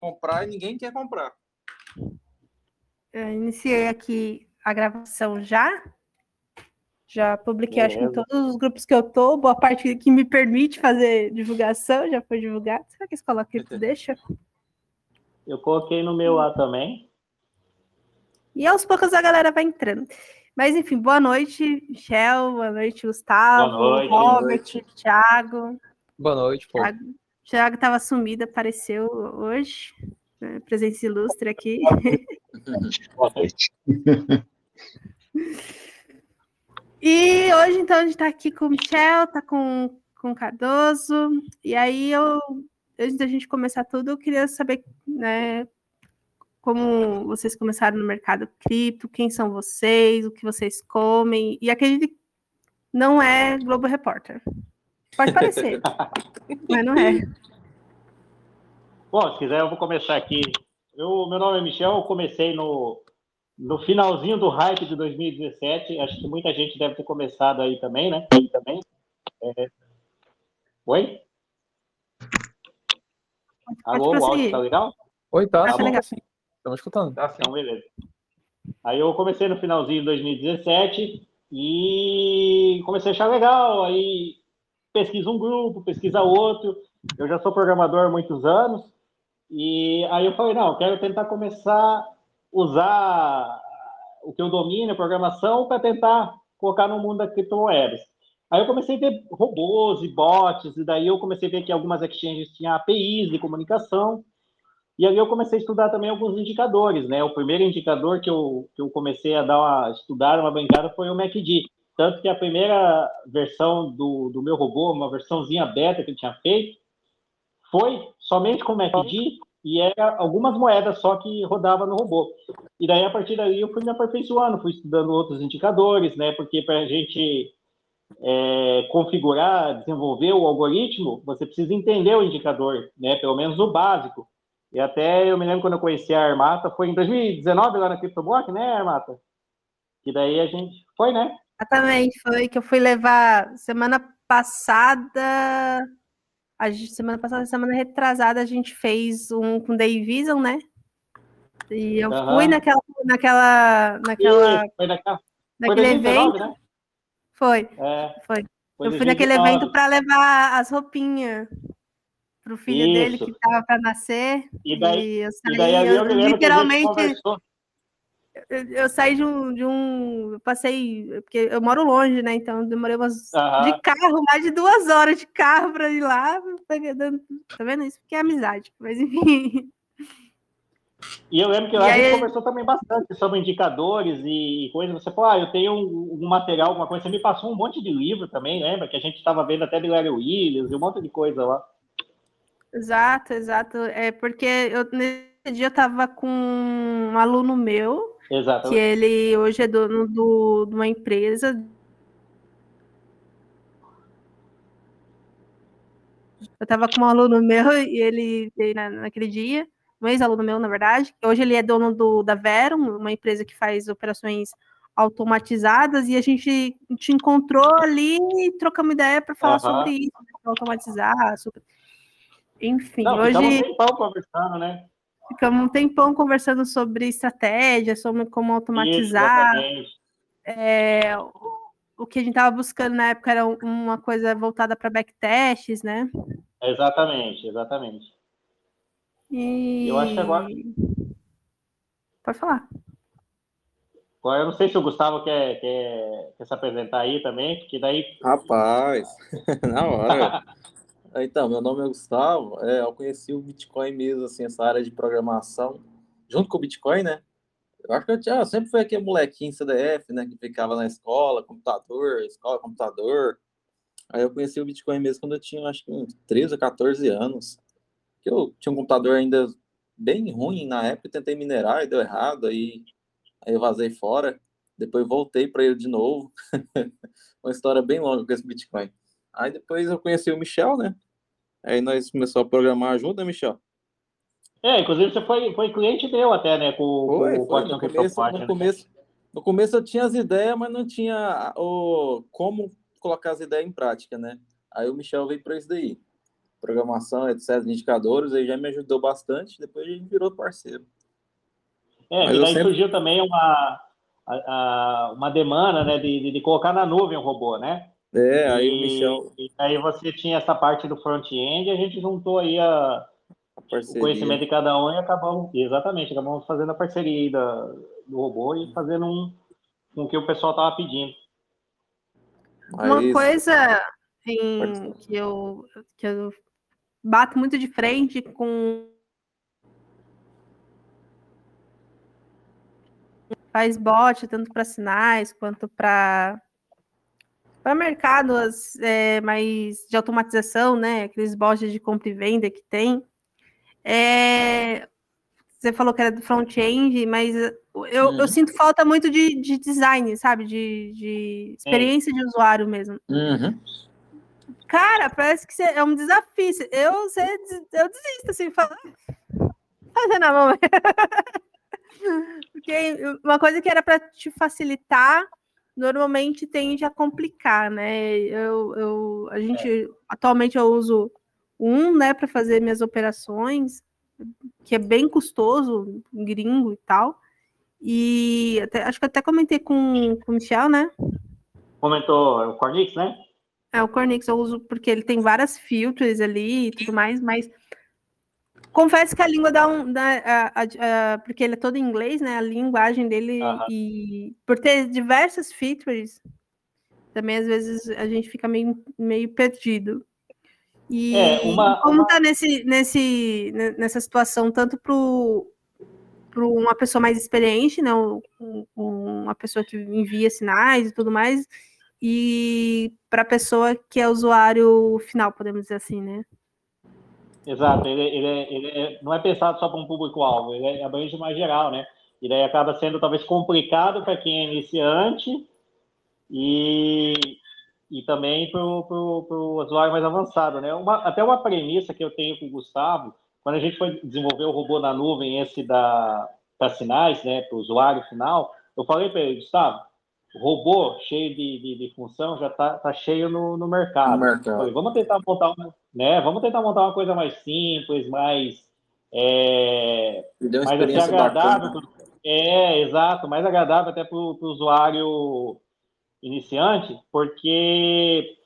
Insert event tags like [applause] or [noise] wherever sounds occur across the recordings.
comprar e ninguém quer comprar. Eu iniciei aqui a gravação já. Já publiquei, acho que em todos os grupos que eu tô, boa parte que me permite fazer divulgação já foi divulgado. Será que esse coloca tu deixa? Eu coloquei no meu lá também. E aos poucos a galera vai entrando. Mas enfim, boa noite, Michel, boa noite, Gustavo, boa noite, Robert, boa noite. Thiago. Boa noite, pô. Thiago, Thiago estava sumido, apareceu hoje. Né? Presença ilustre aqui. Boa noite. [laughs] E hoje, então, a gente está aqui com o Michel, está com, com o Cardoso. E aí, eu, antes da gente começar tudo, eu queria saber né, como vocês começaram no mercado cripto, quem são vocês, o que vocês comem. E aquele não é Globo Repórter. Pode parecer, [laughs] mas não é. Bom, se quiser, eu vou começar aqui. Eu, meu nome é Michel, eu comecei no, no finalzinho do hype de 2017. Acho que muita gente deve ter começado aí também, né? Aí também. É... Oi? Alô, o áudio tá legal? Oi, tá. Tá, tá legal. Estamos escutando. Tá, então, beleza. Aí eu comecei no finalzinho de 2017 e comecei a achar legal. Aí pesquisa um grupo, pesquisa outro. Eu já sou programador há muitos anos. E aí eu falei, não, quero tentar começar a usar o que eu domino, a programação, para tentar colocar no mundo das criptomoedas. Aí eu comecei a ver robôs e bots, e daí eu comecei a ver que algumas exchanges tinham APIs de comunicação, e aí eu comecei a estudar também alguns indicadores, né? O primeiro indicador que eu, que eu comecei a dar uma, estudar uma brincada foi o MACD. Tanto que a primeira versão do, do meu robô, uma versãozinha beta que eu tinha feito, foi somente com MACD e era algumas moedas só que rodava no robô. E daí, a partir daí, eu fui me aperfeiçoando, fui estudando outros indicadores, né? Porque para a gente é, configurar, desenvolver o algoritmo, você precisa entender o indicador, né? Pelo menos o básico. E até eu me lembro quando eu conheci a Armata, foi em 2019 lá na CryptoBlock, né, Armata? Que daí a gente. Foi, né? Exatamente, foi que eu fui levar semana passada. A gente, semana passada, semana retrasada, a gente fez um com Day Vision, né? E eu uhum. fui naquela, naquela, naquela, foi naquela naquele foi evento. Né? Foi, é, foi. foi. Eu fui naquele evento para levar as roupinhas para o filho Isso. dele que estava para nascer. E daí, e eu saí, e daí eu, eu literalmente. Eu, saí de um, de um. Eu passei. Porque eu moro longe, né? Então demorei umas. De carro, mais de duas horas de carro para ir lá. Tá vendo isso? Porque é amizade. Mas enfim. E eu lembro que lá a gente conversou também bastante sobre indicadores e coisas. Você falou, ah, eu tenho um, um, material, alguma coisa. Você me passou um monte de livro também, lembra? Que a gente estava vendo até de Larry Williams e um monte de coisa lá. Exato, exato. É porque eu, nesse dia eu estava com um aluno meu, Exatamente. que ele hoje é dono do, de uma empresa. Eu estava com um aluno meu e ele na, naquele dia, um ex-aluno meu, na verdade. Hoje ele é dono do, da Vero, uma empresa que faz operações automatizadas, e a gente te encontrou ali e trocamos ideia para falar sobre isso, automatizar, sobre enfim, Não, hoje. Ficamos um tempão conversando, né? Ficamos um tempão conversando sobre estratégia, sobre como automatizar. É, o que a gente estava buscando na época era uma coisa voltada para backtests, né? Exatamente, exatamente. E... Eu acho que agora. Pode falar. Eu não sei se o Gustavo quer, quer, quer se apresentar aí também, porque daí. Rapaz, [laughs] na hora. [laughs] Então, meu nome é Gustavo. É, eu conheci o Bitcoin mesmo, assim, essa área de programação, junto com o Bitcoin, né? Eu acho que eu, tinha, eu sempre fui aquele molequinho CDF, né? Que ficava na escola, computador, escola, computador. Aí eu conheci o Bitcoin mesmo quando eu tinha, acho que uns 13 ou 14 anos. Que eu tinha um computador ainda bem ruim na época, tentei minerar e deu errado, aí, aí eu vazei fora. Depois voltei para ele de novo. [laughs] Uma história bem longa com esse Bitcoin. Aí depois eu conheci o Michel, né? Aí nós começamos a programar junto, né, Michel? É, inclusive você foi, foi cliente meu até, né? Com, foi, com foi. No, começo, no, né? começo, no começo eu tinha as ideias, mas não tinha o, como colocar as ideias em prática, né? Aí o Michel veio para isso daí. programação, etc., indicadores, aí já me ajudou bastante, depois a gente virou parceiro. É, Mas e daí sempre... surgiu também uma, a, a, uma demanda, né, de, de, de, colocar na nuvem o robô, né? É, aí e, o Michel... E aí você tinha essa parte do front-end, a gente juntou aí a, o conhecimento de cada um e acabamos, exatamente, acabamos fazendo a parceria da, do robô e fazendo um, com o que o pessoal estava pedindo. Uma coisa em, que, eu, que eu bato muito de frente com faz bot tanto para sinais quanto para para mercados é, mais de automatização, né? Aqueles bots de compra e venda que tem. É, você falou que era do front-end, mas eu, uhum. eu, sinto falta muito de, de design, sabe? De, de experiência é. de usuário mesmo. Uhum. Cara, parece que é um desafio. Eu, você, eu desisto, assim, falar. Fazer na mão. [laughs] Porque uma coisa que era para te facilitar, normalmente tende a complicar, né? Eu, eu, a gente, é. atualmente eu uso um, né, para fazer minhas operações, que é bem custoso, gringo e tal. E até, acho que até comentei com, com o Michel, né? Comentou o Cornix, né? É, o Cornix eu uso porque ele tem várias filtros ali e tudo mais, mas confesso que a língua dá um. Dá, a, a, a, porque ele é todo em inglês, né? A linguagem dele e por ter diversas features, também às vezes a gente fica meio, meio perdido. E é, uma, como uma... nesse, nesse, nessa situação, tanto para uma pessoa mais experiente, né? uma pessoa que envia sinais e tudo mais, e para a pessoa que é usuário final, podemos dizer assim, né? Exato, ele, ele, é, ele é, não é pensado só para um público-alvo, ele é abrange mais geral, né? E daí acaba sendo talvez complicado para quem é iniciante e, e também para o usuário mais avançado, né? Uma, até uma premissa que eu tenho com o Gustavo, quando a gente foi desenvolver o robô na nuvem, esse da, para sinais, né, para o usuário final, eu falei para ele, Gustavo, robô cheio de, de, de função já está tá cheio no, no mercado. No mercado. Falei, vamos tentar montar uma, né? Vamos tentar montar uma coisa mais simples, mais é, mais assim, agradável. Bacana. É, exato, mais agradável até para o usuário iniciante, porque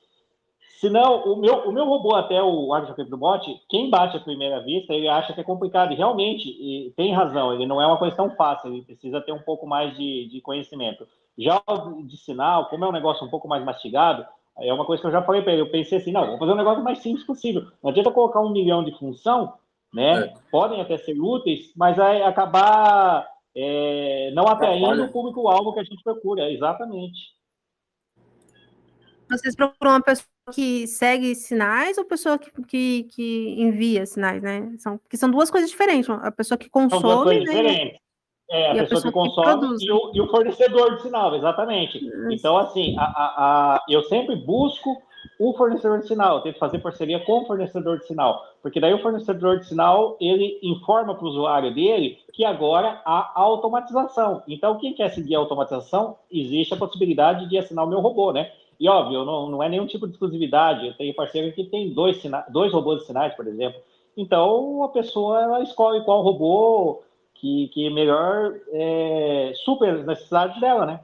senão o meu, o meu robô até o Action do Bot, quem bate à primeira vista, ele acha que é complicado, e realmente e tem razão, ele não é uma coisa tão fácil, ele precisa ter um pouco mais de, de conhecimento. Já o de sinal, como é um negócio um pouco mais mastigado, é uma coisa que eu já falei para ele. Eu pensei assim, não, vou fazer um negócio mais simples possível. Não adianta colocar um milhão de função, né? É. Podem até ser úteis, mas vai acabar é, não atraindo o público-alvo que a gente procura. Exatamente. Vocês procuram uma pessoa que segue sinais ou pessoa que, que, que envia sinais, né? São, que são duas coisas diferentes. A pessoa que consome. São duas coisas né? diferentes. É, a, pessoa, pessoa, que consome que e, o, e, o, fornecedor de sinal, exatamente. Então, assim, a, a, a, eu sempre busco o fornecedor de sinal, eu tenho que fazer parceria com o fornecedor de sinal, porque daí o fornecedor de sinal, ele informa para o usuário dele que agora há automatização. Então, quem quer seguir a automatização, existe a possibilidade de assinar o meu robô, né? E, óbvio, não, não é nenhum tipo de exclusividade, eu tenho parceiro que tem dois, sina dois robôs de sinais, por exemplo. Então, a pessoa, ela escolhe qual robô que, que melhor é, super as necessidades dela, né?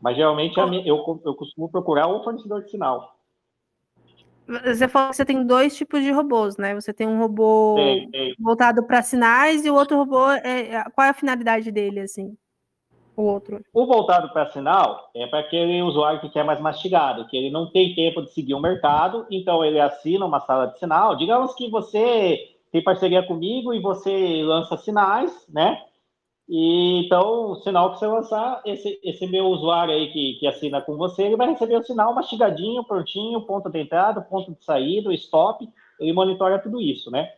Mas geralmente eu, eu costumo procurar o fornecedor de sinal. Você falou que você tem dois tipos de robôs, né? Você tem um robô voltado para sinais e o outro robô, é, é, qual é a finalidade dele, assim? O outro. O voltado para sinal é para aquele usuário que quer mais mastigado, que ele não tem tempo de seguir o mercado, então ele assina uma sala de sinal. Digamos que você tem parceria comigo e você lança sinais, né? E, então, o sinal que você lançar, esse, esse meu usuário aí que, que assina com você, ele vai receber o sinal mastigadinho, prontinho, ponto de entrada, ponto de saída, stop, ele monitora tudo isso, né?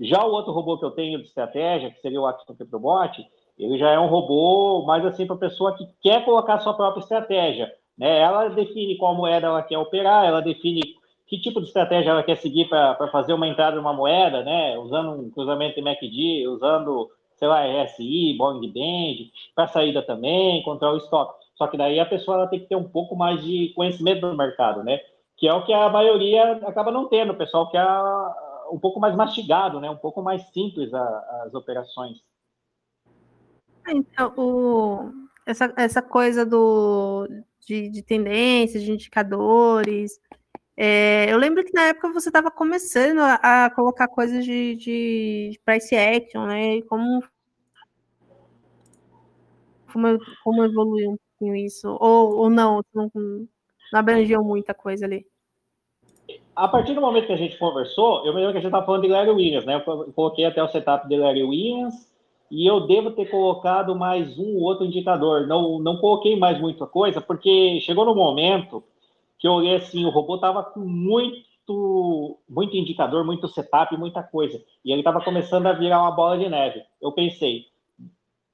Já o outro robô que eu tenho de estratégia, que seria o Action Petrobot, ele já é um robô mais assim para a pessoa que quer colocar sua própria estratégia. Né? Ela define qual moeda ela quer operar, ela define que tipo de estratégia ela quer seguir para fazer uma entrada de uma moeda, né? Usando um cruzamento de MACD, usando, sei lá, RSI, Boeing Band, para saída também, controlar o stop. Só que daí a pessoa ela tem que ter um pouco mais de conhecimento do mercado, né? que é o que a maioria acaba não tendo. O pessoal quer um pouco mais mastigado, né? um pouco mais simples a, as operações. Então, o, essa, essa coisa do, de, de tendências, de indicadores. É, eu lembro que na época você estava começando a, a, colocar coisas de, de price action, né? Como, como, como evoluiu um pouquinho isso? Ou, ou não, não, não abrangeu muita coisa ali? A partir do momento que a gente conversou, eu me lembro que a gente estava falando de Larry Williams, né? Eu coloquei até o setup de Larry Williams, e eu devo ter colocado mais um ou outro indicador. Não, não coloquei mais muita coisa, porque chegou no momento que eu olhei assim, o robô estava com muito, muito indicador, muito setup, muita coisa. E ele estava começando a virar uma bola de neve. Eu pensei,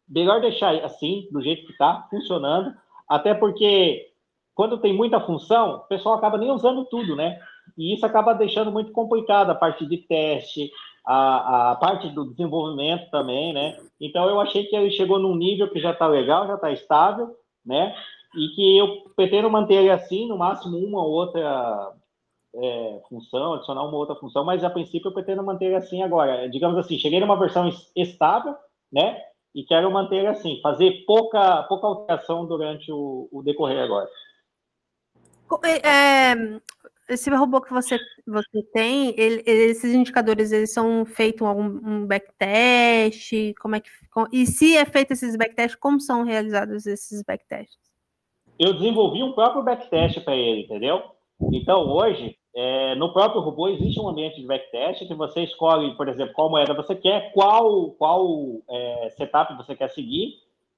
melhor deixar assim, do jeito que está, funcionando, até porque quando tem muita função, o pessoal acaba nem usando tudo, né? E isso acaba deixando muito complicado a parte de teste, a, a parte do desenvolvimento também, né? Então eu achei que ele chegou num nível que já está legal, já está estável, né? E que eu pretendo manter assim, no máximo uma ou outra é, função, adicionar uma outra função, mas a princípio eu pretendo manter assim agora. Digamos assim, cheguei numa versão estável, né? E quero manter assim, fazer pouca, pouca alteração durante o, o decorrer agora. É, esse robô que você, você tem, ele, esses indicadores, eles são feitos algum um backtest? Como é que, e se é feito esses backtests, como são realizados esses backtests? Eu desenvolvi um próprio backtest para ele, entendeu? Então, hoje, é, no próprio robô, existe um ambiente de backtest que você escolhe, por exemplo, qual moeda você quer, qual, qual é, setup você quer seguir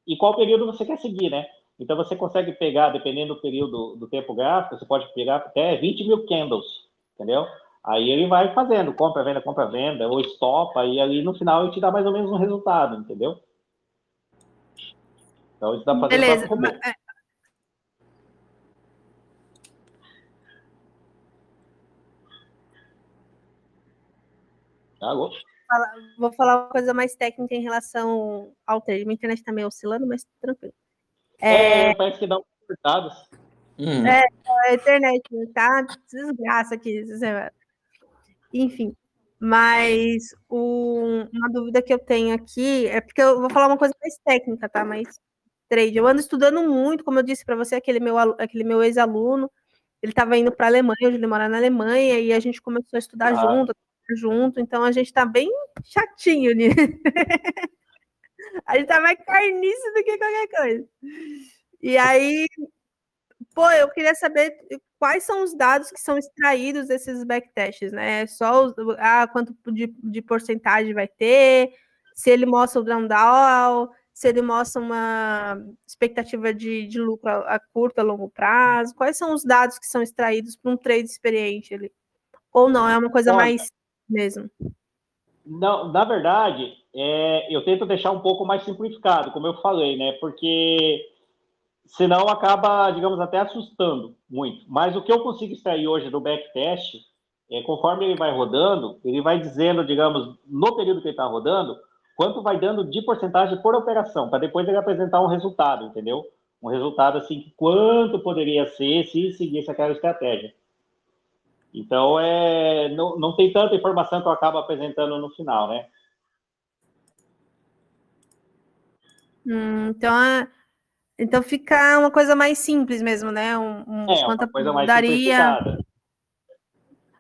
e qual período você quer seguir, né? Então, você consegue pegar, dependendo do período do tempo gráfico, você pode pegar até 20 mil candles, entendeu? Aí ele vai fazendo, compra, venda, compra, venda, ou estopa, e ali no final ele te dá mais ou menos um resultado, entendeu? Então, isso dá para fazer Beleza. Alô? Vou falar uma coisa mais técnica em relação ao trade. Minha internet está meio oscilando, mas tranquilo. É, é, parece que dá um cortados. Hum. É, a internet tá desgraça aqui. Enfim, mas o, uma dúvida que eu tenho aqui é porque eu vou falar uma coisa mais técnica, tá? Mas trade. Eu ando estudando muito, como eu disse para você, aquele meu, aquele meu ex-aluno, ele estava indo para a Alemanha, hoje ele mora na Alemanha, e a gente começou a estudar ah. junto, junto, então a gente está bem chatinho nisso. [laughs] A gente tá mais carniça do que qualquer coisa. E aí, pô, eu queria saber quais são os dados que são extraídos desses backtests, né? Só os, ah, quanto de, de porcentagem vai ter, se ele mostra o down se ele mostra uma expectativa de, de lucro a, a curto, a longo prazo, quais são os dados que são extraídos para um trade experiente ali? Ou não, é uma coisa mais mesmo? Não, na verdade, é, eu tento deixar um pouco mais simplificado, como eu falei, né? Porque senão acaba, digamos, até assustando muito. Mas o que eu consigo extrair hoje do backtest, é, conforme ele vai rodando, ele vai dizendo, digamos, no período que ele está rodando, quanto vai dando de porcentagem por operação, para depois ele apresentar um resultado, entendeu? Um resultado assim, quanto poderia ser se seguisse aquela estratégia. Então, é, não, não tem tanta informação que eu acabo apresentando no final, né? Hum, então, é, então fica uma coisa mais simples mesmo, né? Um, um é, uma coisa mais daria.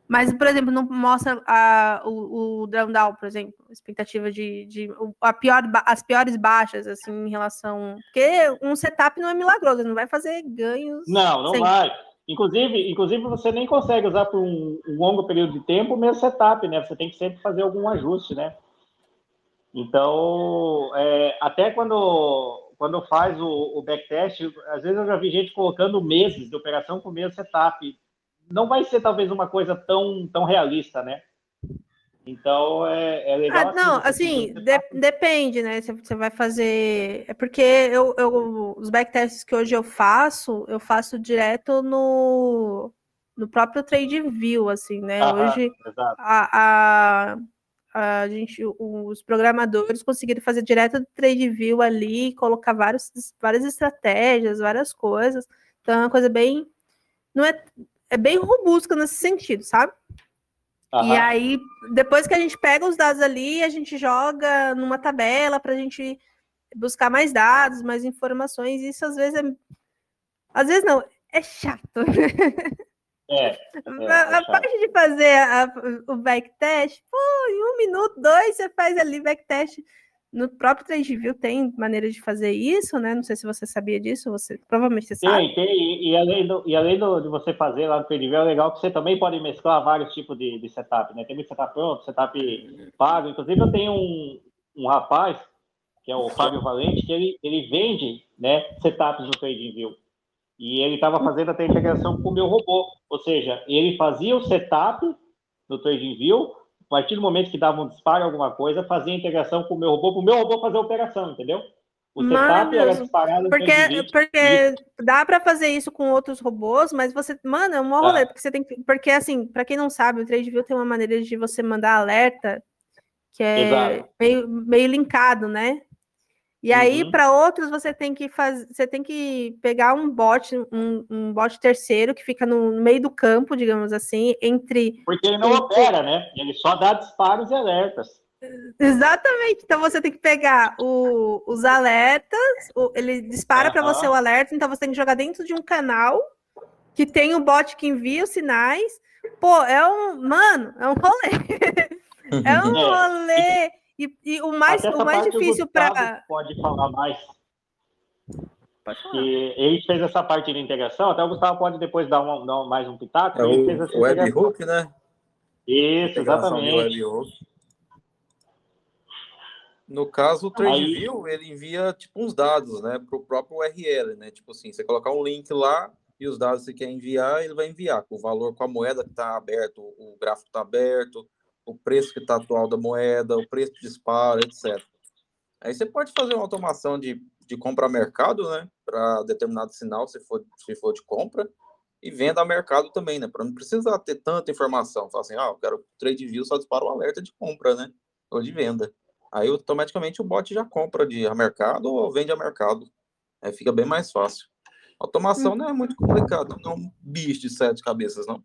Mas, por exemplo, não mostra a, o, o down, por exemplo, expectativa de, de a pior, as piores baixas, assim, em relação. Porque um setup não é milagroso, não vai fazer ganhos. Não, não sempre. vai. Inclusive, inclusive, você nem consegue usar por um, um longo período de tempo o mesmo setup, né? Você tem que sempre fazer algum ajuste, né? Então, é, até quando, quando faz o, o backtest, às vezes eu já vi gente colocando meses de operação com o mesmo setup. Não vai ser talvez uma coisa tão, tão realista, né? Então é, é legal. Ah, não, assim, assim de, depende, né? Você, você vai fazer. É porque eu, eu, os backtests que hoje eu faço, eu faço direto no, no próprio TradeView, assim, né? Hoje a, a a gente, os programadores conseguiram fazer direto do TradeView ali, colocar vários, várias estratégias, várias coisas. Então é uma coisa bem. Não é, é bem robusta nesse sentido, sabe? Aham. E aí, depois que a gente pega os dados ali, a gente joga numa tabela para a gente buscar mais dados, mais informações. Isso às vezes é. Às vezes não, é chato. É, [laughs] a, é a chato. parte de fazer a- o backtest, pô, em um minuto, dois, você faz ali backtest. No próprio TradeView tem maneira de fazer isso, né? Não sei se você sabia disso, você provavelmente você sabe. Tem, tem, e, além, do, e além do, de você fazer lá no TradeView, é legal que você também pode mesclar vários tipos de, de setup, né? Tem muito setup pronto, setup pago. Inclusive, eu tenho um, um rapaz, que é o Fábio Valente, que ele, ele vende né, setups no TradingView. E ele estava fazendo até integração com o meu robô. Ou seja, ele fazia o setup no TradingView, a partir do momento que dava um disparo, alguma coisa, fazia integração com o meu robô, para o meu robô fazer a operação, entendeu? O setup era disparado Porque, porque dá para fazer isso com outros robôs, mas você, mano, é um Tá. rolê, porque você tem que, porque assim, para quem não sabe, o TradeView tem uma maneira de você mandar alerta que é Exato. meio, meio linkado, né? E aí, Uhum. para outros, você tem que fazer, você tem que pegar um bot, um, um bot terceiro que fica no meio do campo, digamos assim, entre Porque ele não opera, né? Ele só dá disparos e alertas. [laughs] Exatamente. Então você tem que pegar o- os alertas, o- ele dispara para Aham. você o alerta, então você tem que jogar dentro de um canal que tem o bot que envia os sinais. Pô, é um. Mano, é um rolê. [laughs] É um [laughs] É. rolê. E, e o mais, o mais difícil Gustavo para. Pode falar mais. Que ele fez essa parte de integração, até o Gustavo pode depois dar, uma- dar mais um pitaco. É ele fez o essa o webhook, né? Isso, exatamente. webhook. No caso, o Aí- TradeView, ele envia tipo uns dados, né, para o próprio URL, né? Tipo assim, você colocar um link lá e os dados que você quer enviar, ele vai enviar com o valor, com a moeda que está aberto, o gráfico está aberto, o preço que está atual da moeda, o preço de disparo, etc. Aí você pode fazer uma automação de, de compra a mercado, né, para determinado sinal, se for, se for de compra, e venda a mercado também, né, para não precisar ter tanta informação. Falar assim, ah, eu quero TradeView só dispara o alerta de compra, né, ou de venda. Aí automaticamente o bot já compra de a mercado ou vende a mercado. Aí fica bem mais fácil. Automação não é muito complicado, não é um bicho de sete cabeças, não.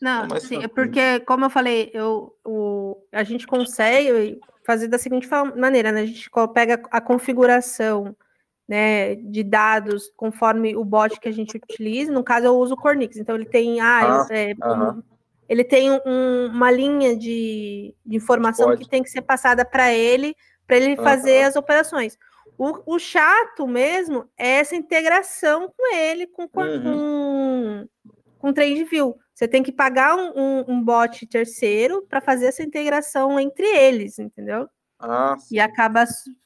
Não, É sim, é tranquilo. porque, como eu falei, eu, o, a gente consegue fazer da seguinte maneira, né? A gente pega a configuração né, de dados conforme o bot que a gente utiliza. No caso, eu uso o Cornix. Então, ele tem, ah, Ah, é, um- ele tem um- uma linha de, de informação Pode. que tem que ser passada para ele, para ele fazer as operações. O, o chato mesmo é essa integração com ele, com, com, Uhum. com, com o TradeView. Você tem que pagar um, um, um bot terceiro para fazer essa integração entre eles, entendeu? Ah, E acaba,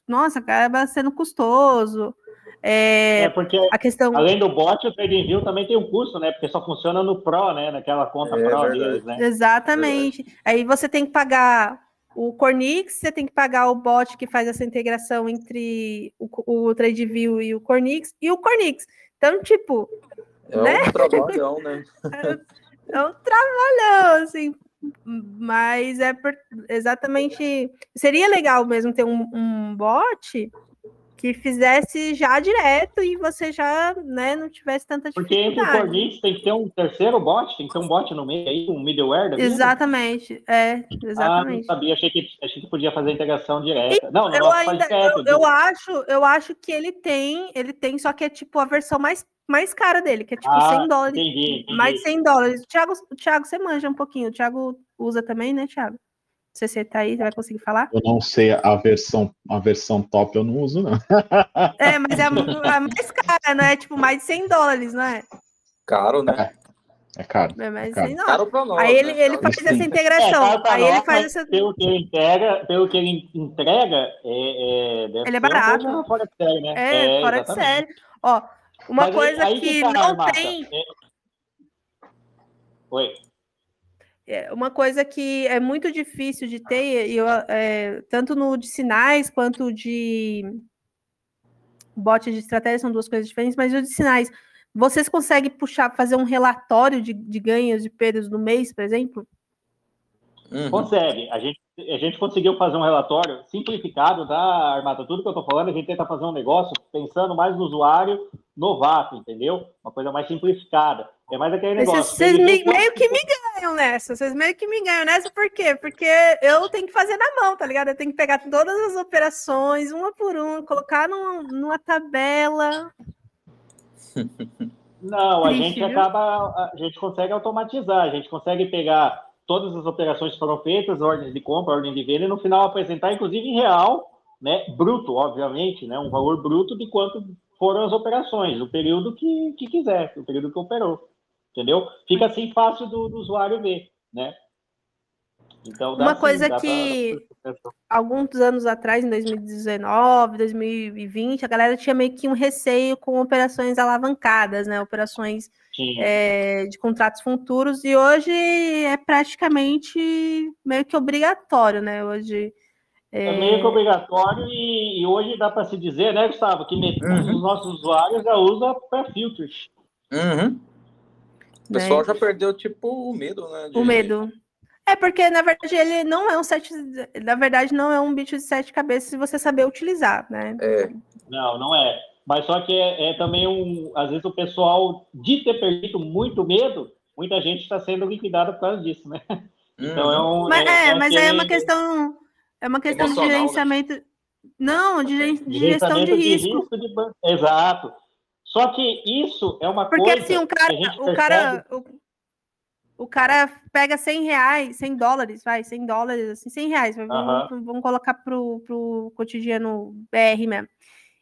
nossa, acaba sendo custoso. É, É porque, a questão. além do bot, o TradingView também tem um custo, né? Porque só funciona no Pro, né? Naquela conta É Pro deles, né? Exatamente. Aí você tem que pagar o Cornix, você tem que pagar o bot que faz essa integração entre o, o TradeView e o Cornix, e o Cornix. Então, tipo, é né? um [laughs] trabalhão, né? é um trabalhão, assim. Mas é por- exatamente. Seria legal mesmo ter um, um bot que fizesse já direto e você já né, não tivesse tanta Porque entre o dificuldade. Cornix tem que ter um terceiro bot, tem que ter um bot no meio aí, um middleware vida. Exatamente, é, Ah, não exatamente. sabia, achei que, achei que podia fazer a integração direta. Não, no eu nosso ainda podcast, eu, eu acho eu acho que ele tem ele tem só que é tipo a versão mais mais cara dele que é tipo Ah, 100 dólares entendi, entendi. mais de 100 dólares Thiago o Thiago você manja um pouquinho o Thiago usa também né Thiago você tá aí você vai conseguir falar Eu não sei a versão, a versão top eu não uso, não. [laughs] é mas é a, a mais cara não é tipo mais de 100 dólares não é Caro, né? É caro. é mais de Cara, 100 dólares Caro pra nós. aí ele, né? ele Caro. faz Sim. essa É, integração pra aí nós, ele faz essa Pelo que ele entrega, pelo que ele entrega, é, é, Ele é barato. coisa fora de série, né? é, fora de exatamente. série ó uma Mas aí- coisa aí que tá, não Marta, tem é- Oi. É uma coisa que é muito difícil de ter, e eu, é, tanto no de sinais quanto de bot de estratégia, são duas coisas diferentes, mas o de sinais, vocês conseguem puxar, fazer um relatório de, de ganhos e perdas no mês, por exemplo? Uhum. Consegue. A gente, a gente conseguiu fazer um relatório simplificado da Armata. Tudo que eu estou falando, a gente tenta fazer um negócio pensando mais no usuário novato, entendeu? Uma coisa mais simplificada. É mais aquele negócio. Vocês, me, meio que me ganham nessa. Vocês meio que me ganham nessa, por quê? Porque eu tenho que fazer na mão, tá ligado? Eu tenho que pegar todas as operações, uma por uma, colocar numa, numa tabela. [laughs] Não, a gente acaba, a gente consegue automatizar, a gente consegue pegar todas as operações que foram feitas, ordens de compra, ordem de venda, e no final apresentar, inclusive em real, né, bruto, obviamente, né, um valor bruto de quanto foram as operações, o período que, que quiser, o período que operou, entendeu? Fica assim fácil do, do usuário ver, né? Então, Uma sim, coisa que pra... alguns anos atrás, em 2019, 2020, a galera tinha meio que um receio com operações alavancadas, né? Operações é, de contratos futuros, e hoje é praticamente meio que obrigatório, né? Hoje. É, é meio que obrigatório, e, e hoje dá para se dizer, né, Gustavo, que metade uhum. dos nossos usuários já usa para filtros. Uhum. O pessoal né? já perdeu, tipo, o medo, né? De... O medo. É porque, na verdade, ele não é um sete. Na verdade, não é um bicho de sete cabeças se você saber utilizar, né? É. Não, não é. Mas só que é, é, também um. Às vezes o pessoal, de ter perdido muito medo, muita gente está sendo liquidada por causa disso, né? Então é um. Mas, é, é, mas aí é uma questão. É uma questão de né? gerenciamento. Né? Não, de, de gestão de risco. De risco de... Exato. Só que isso é uma Porque, coisa. Porque assim, o cara. o cara o cara pega 100 reais, 100 dólares, vai, 100 dólares, assim, 100 reais, uhum. vamos, vamos, colocar pro, pro cotidiano BR mesmo.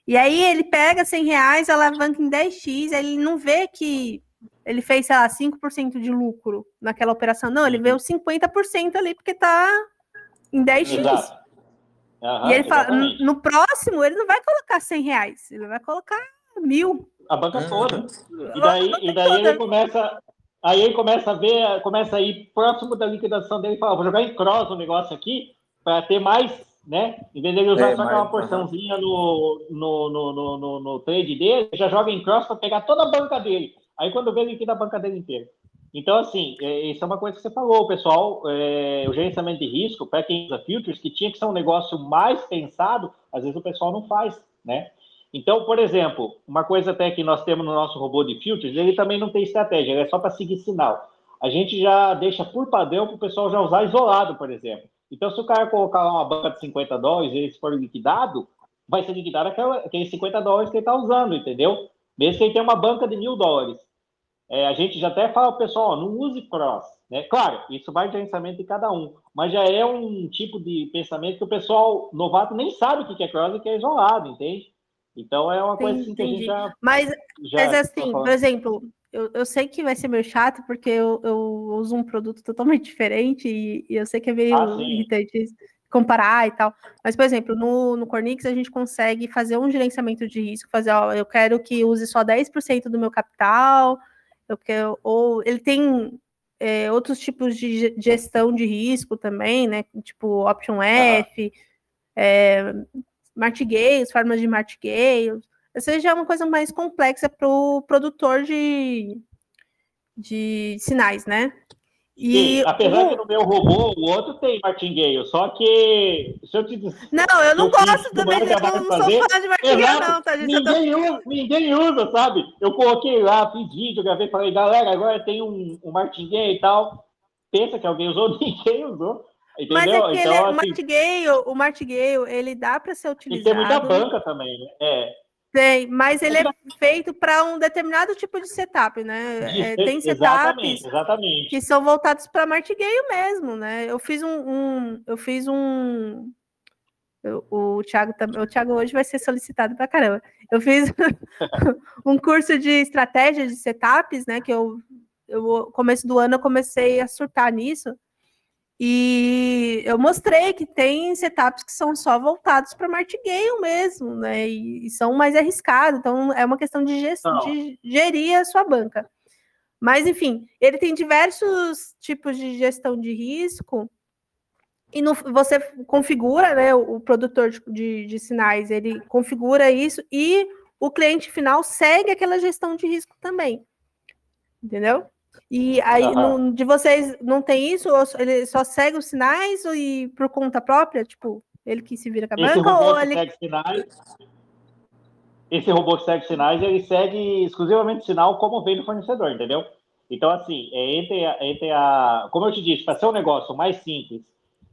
E aí ele pega 100 reais, alavanca em 10x, aí ele não vê que ele fez, sei lá, 5% de lucro naquela operação. Não, ele vê os 50% ali, porque tá em 10x. Uhum, e ele fala, no próximo, ele não vai colocar 100 reais, ele vai colocar mil. A banca toda. E daí, e daí ele começa, Aí ele começa a ver, começa a ir próximo da liquidação dele e fala, vou jogar em cross o negócio aqui para ter mais, né? Em vez dele usar é, só aquela porçãozinha no, no, no, no, no, trade dele, já joga em cross para pegar toda a banca dele. Aí quando vê, liquida a banca dele inteira. Então, assim, é, isso é uma coisa que você falou, pessoal, é, o gerenciamento de risco, para quem usa filtros, que tinha que ser um negócio mais pensado, às vezes o pessoal não faz, né? Então, por exemplo, uma coisa até que nós temos no nosso robô de filtros, ele também não tem estratégia, ele é só para seguir sinal. A gente já deixa por padrão para o pessoal já usar isolado, por exemplo. Então, se o cara colocar uma banca de 50 dólares e ele for liquidado, vai ser liquidado aqueles 50 dólares que ele está usando, entendeu? Mesmo que ele tenha uma banca de mil dólares. É, a gente já até fala, pessoal, ó, não use cross. Né? Claro, isso vai de pensamento de cada um, mas já é um tipo de pensamento que o pessoal novato nem sabe o que é cross e que é isolado, entende? Então é uma coisa assim que a gente já. Mas, já mas assim, por exemplo, eu, eu sei que vai ser meio chato, porque eu, eu uso um produto totalmente [laughs] diferente e, e eu sei que é meio ah, irritante comparar e tal. Mas, por exemplo, no, no Cornix a gente consegue fazer um gerenciamento de risco, fazer, ó, eu quero que use só 10% do meu capital, eu quero, ou ele tem é, outros tipos de gestão de risco também, né? Tipo Option F, ah. é, martingales, formas de martingales. Essa já é uma coisa mais complexa para o produtor de, de sinais, né? E Sim, apesar o... que no meu robô o outro tem martingale, só que se eu te Não, eu não gosto também, eu não fazer, sou fã de martingale, não, tá, gente? Ninguém, tô... usa, ninguém usa, sabe? Eu coloquei lá, fiz vídeo, gravei, falei, galera, agora tem um, um martingale e tal. Pensa que alguém usou, [laughs] ninguém usou. Entendeu? Mas é que então, é, assim, o martingale, o martingale, ele dá para ser utilizado. tem muita banca também, né? É. Tem, mas ele é feito para um determinado tipo de setup, né? É, [laughs] tem setups exatamente, exatamente. que são voltados para martingale mesmo, né? Eu fiz um, um eu fiz um o, o Thiago o Thiago hoje vai ser solicitado para caramba. Eu fiz [laughs] um curso de estratégia de setups, né? Que eu, eu começo do ano eu comecei a surtar nisso. E eu mostrei que tem setups que são só voltados para martingale mesmo, né? E, e, são mais arriscados. Então, é uma questão de, de gerir a sua banca. Mas, enfim, ele tem diversos tipos de gestão de risco. E no, você configura, né? O, o produtor de, de, de sinais, ele configura isso e o cliente final segue aquela gestão de risco também. Entendeu? E aí, uhum. de vocês não tem isso? Ou ele só segue os sinais e por conta própria? Tipo, ele que se vira com a esse banca? Ou ele... segue sinais, esse robô que segue sinais, ele segue exclusivamente sinal como vem do fornecedor, entendeu? Então, assim, é entre, a, entre a. Como eu te disse, para ser um negócio mais simples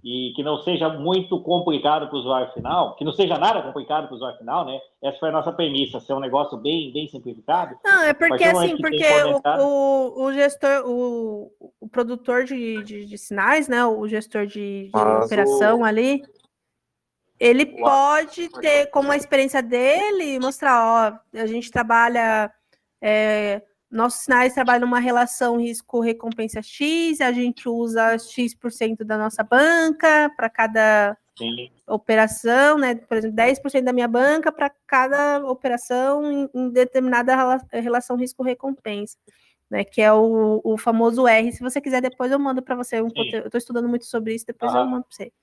e que não seja muito complicado para o usuário final, que não seja nada complicado para o usuário final, né? Essa foi a nossa premissa, ser um negócio bem, bem simplificado. Não, é porque assim, porque o, o, o, gestor, o, o produtor de, de, de, sinais, né? O gestor de, de operação o... ali, ele pode ter como a experiência dele mostrar, ó, a gente trabalha. É, nossos sinais trabalham numa relação risco-recompensa X, a gente usa X% da nossa banca para cada Sim. operação, né? Por exemplo, 10% da minha banca para cada operação em, em determinada relação risco-recompensa. Né, que é o, o, famoso R. Se você quiser, depois eu mando para você. Um eu estou estudando muito sobre isso, depois ah. eu mando para você.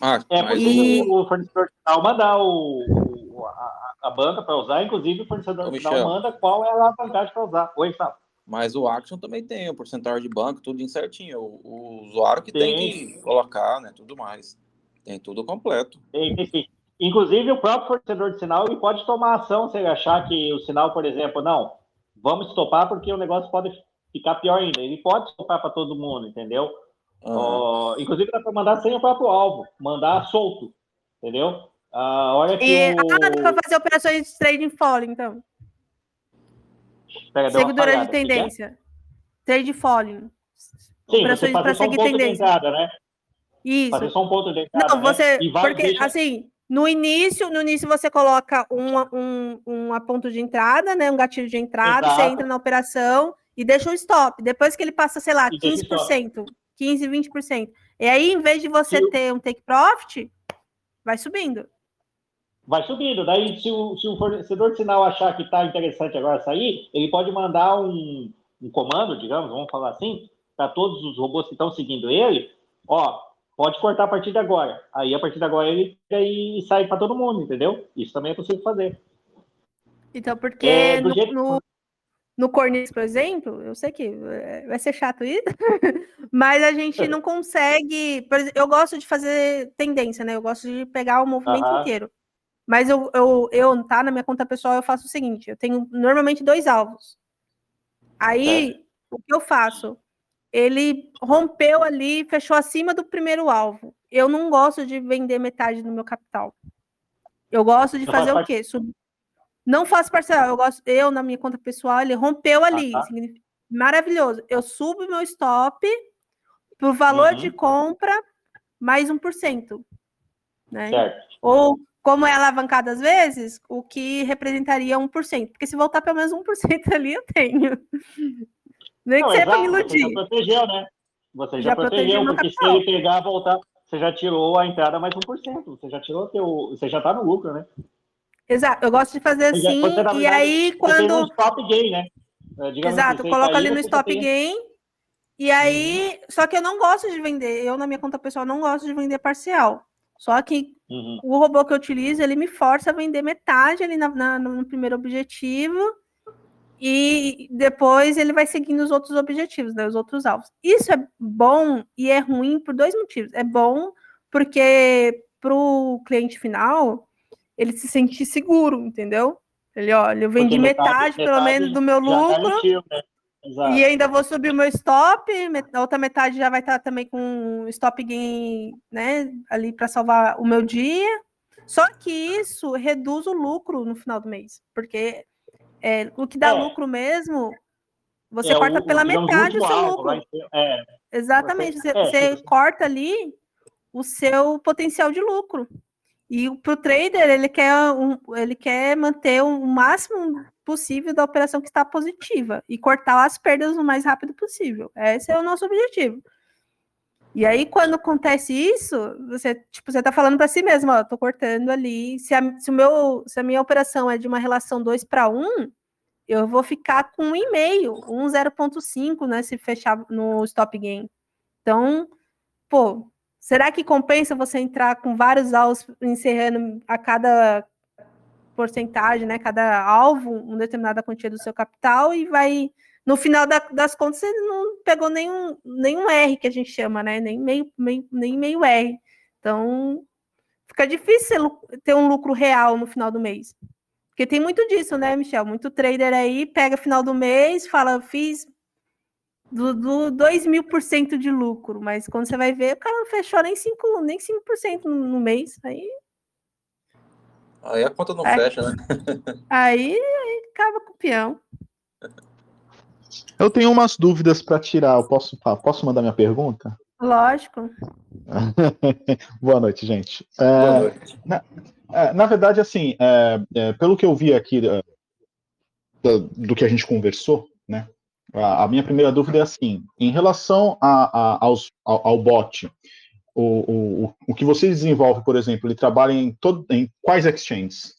Ah, é, porque e... o fornecedor final manda o, o a, a, banca para usar, inclusive o fornecedor final manda qual é a alavancagem para usar. Oi, Gustavo. Mas o Action também tem o porcentagem de banco, tudo certinho. O, o usuário que tem. tem. que colocar, né? Tudo mais. Tem tudo completo. Tem, tem, sim. Inclusive, o próprio fornecedor de sinal ele pode tomar ação se ele achar que o sinal, por exemplo, não, vamos estopar porque o negócio pode ficar pior ainda. Ele pode estopar para todo mundo, entendeu? Uhum. inclusive, dá para mandar sem o próprio alvo, mandar solto, entendeu? A hora que e, o... Ah, dá para fazer operações de trading follow, então. Pega, Seguidora de tendência. Trade falling. Sim, operações para seguir um tendência. Entrada, né? Isso. Fazer só um ponto de entrada, Não, você. Né? Porque, deixa... assim, no início, no início você coloca um, um, um ponto de entrada, né? Um gatilho de entrada, Exato. você entra na operação e deixa o stop. Depois que ele passa, sei lá, 15%. 15, 20%. E aí, em vez de você ter um take profit, vai subindo. Vai subindo. Daí, se o, se o fornecedor de sinal achar que está interessante agora sair, ele pode mandar um, um comando, digamos, vamos falar assim, para todos os robôs que estão seguindo ele, ó, pode cortar a partir de agora. Aí, a partir de agora, ele e sai para todo mundo, entendeu? Isso também é possível fazer. Então, porque é, no, jeito... no, no Cornice, por exemplo, eu sei que eh, vai ser chato isso, [laughs] mas a gente não consegue. Eu gosto de fazer tendência, né? Eu gosto de pegar o movimento uhum. inteiro. Mas eu, eu, eu, tá, na minha conta pessoal, eu faço o seguinte: eu tenho normalmente dois alvos. Aí, o que eu faço? Ele rompeu ali, fechou acima do primeiro alvo. Eu não gosto de vender metade do meu capital. Eu gosto de fazer o quê? Sub não faço parcial, eu gosto, eu na minha conta pessoal, ele rompeu ah, ali. Ah, tá. Maravilhoso. Eu subo meu stop pro valor uhum. de compra mais 1%. Né? Certo. Ou como é alavancado às vezes, o que representaria 1%. Porque se voltar pelo menos 1% ali, eu tenho. [laughs] Nem que seja para me iludir. Você já protegeu, né? Você já, já protegeu, porque se ele pegar, voltar, você já tirou a entrada mais 1%. Você já tirou teu. Você já está no lucro, né? Exato, eu gosto de fazer assim, já, e aí quando. Um stop gain, né? É, Exato, assim, coloco ali no stop gain. E aí, uhum. só que eu não gosto de vender, eu na minha conta pessoal não gosto de vender parcial. Só que uhum. o robô que eu utilizo, ele me força a vender metade ali na, na, no primeiro objetivo e depois ele vai seguindo os outros objetivos, né, os outros alvos. Isso é bom e é ruim por dois motivos. É bom porque para o cliente final, ele se sentir seguro, entendeu? Ele, olha, eu vendi metade, metade, pelo menos, do meu lucro. né? E ainda vou subir o meu stop, a outra metade já vai estar também com stop gain, né, ali para salvar o meu dia. Só que isso reduz o lucro no final do mês, porque é, o que dá é. lucro mesmo, você é, corta o, pela metade o seu lucro. É. Exatamente, você, é, você corta ali o seu potencial de lucro. E para o trader, ele quer, um, ele quer manter o máximo possível da operação que está positiva e cortar as perdas o mais rápido possível. Esse é o nosso objetivo. E aí, quando acontece isso, você tipo, você está falando para si mesmo, ó, tô cortando ali. Se a, se, o meu, se a minha operação é de uma relação 2 para 1, eu vou ficar com 1,5, um 0,5, né? Se fechar no stop gain. Então, pô, Será que compensa você entrar com vários alvos encerrando a cada porcentagem, né? Cada alvo, uma determinada quantia do seu capital e vai no final da, das contas você não pegou nenhum, nenhum R que a gente chama, né? Nem meio, meio, nem meio R. Então fica difícil ter um lucro real no final do mês. Porque tem muito disso, né, Michel? Muito trader aí pega final do mês, fala, fiz do, do 2 mil por cento de lucro, mas quando você vai ver, o cara não fechou nem 5%, nem 5% no, no mês. Aí, Aí a conta não É. fecha, né? aí, aí acaba com o peão. Eu tenho umas dúvidas para tirar. Eu posso, posso mandar minha pergunta? Lógico. [laughs] Boa noite, gente. É, Boa noite. É, na verdade, assim, é, é, pelo que eu vi aqui é, do, do que a gente conversou, né? A, a minha primeira dúvida é assim: em relação a, a- aos, ao, ao bot, o, o, o- que vocês desenvolvem, por exemplo, ele trabalha em, todo, em quais exchanges?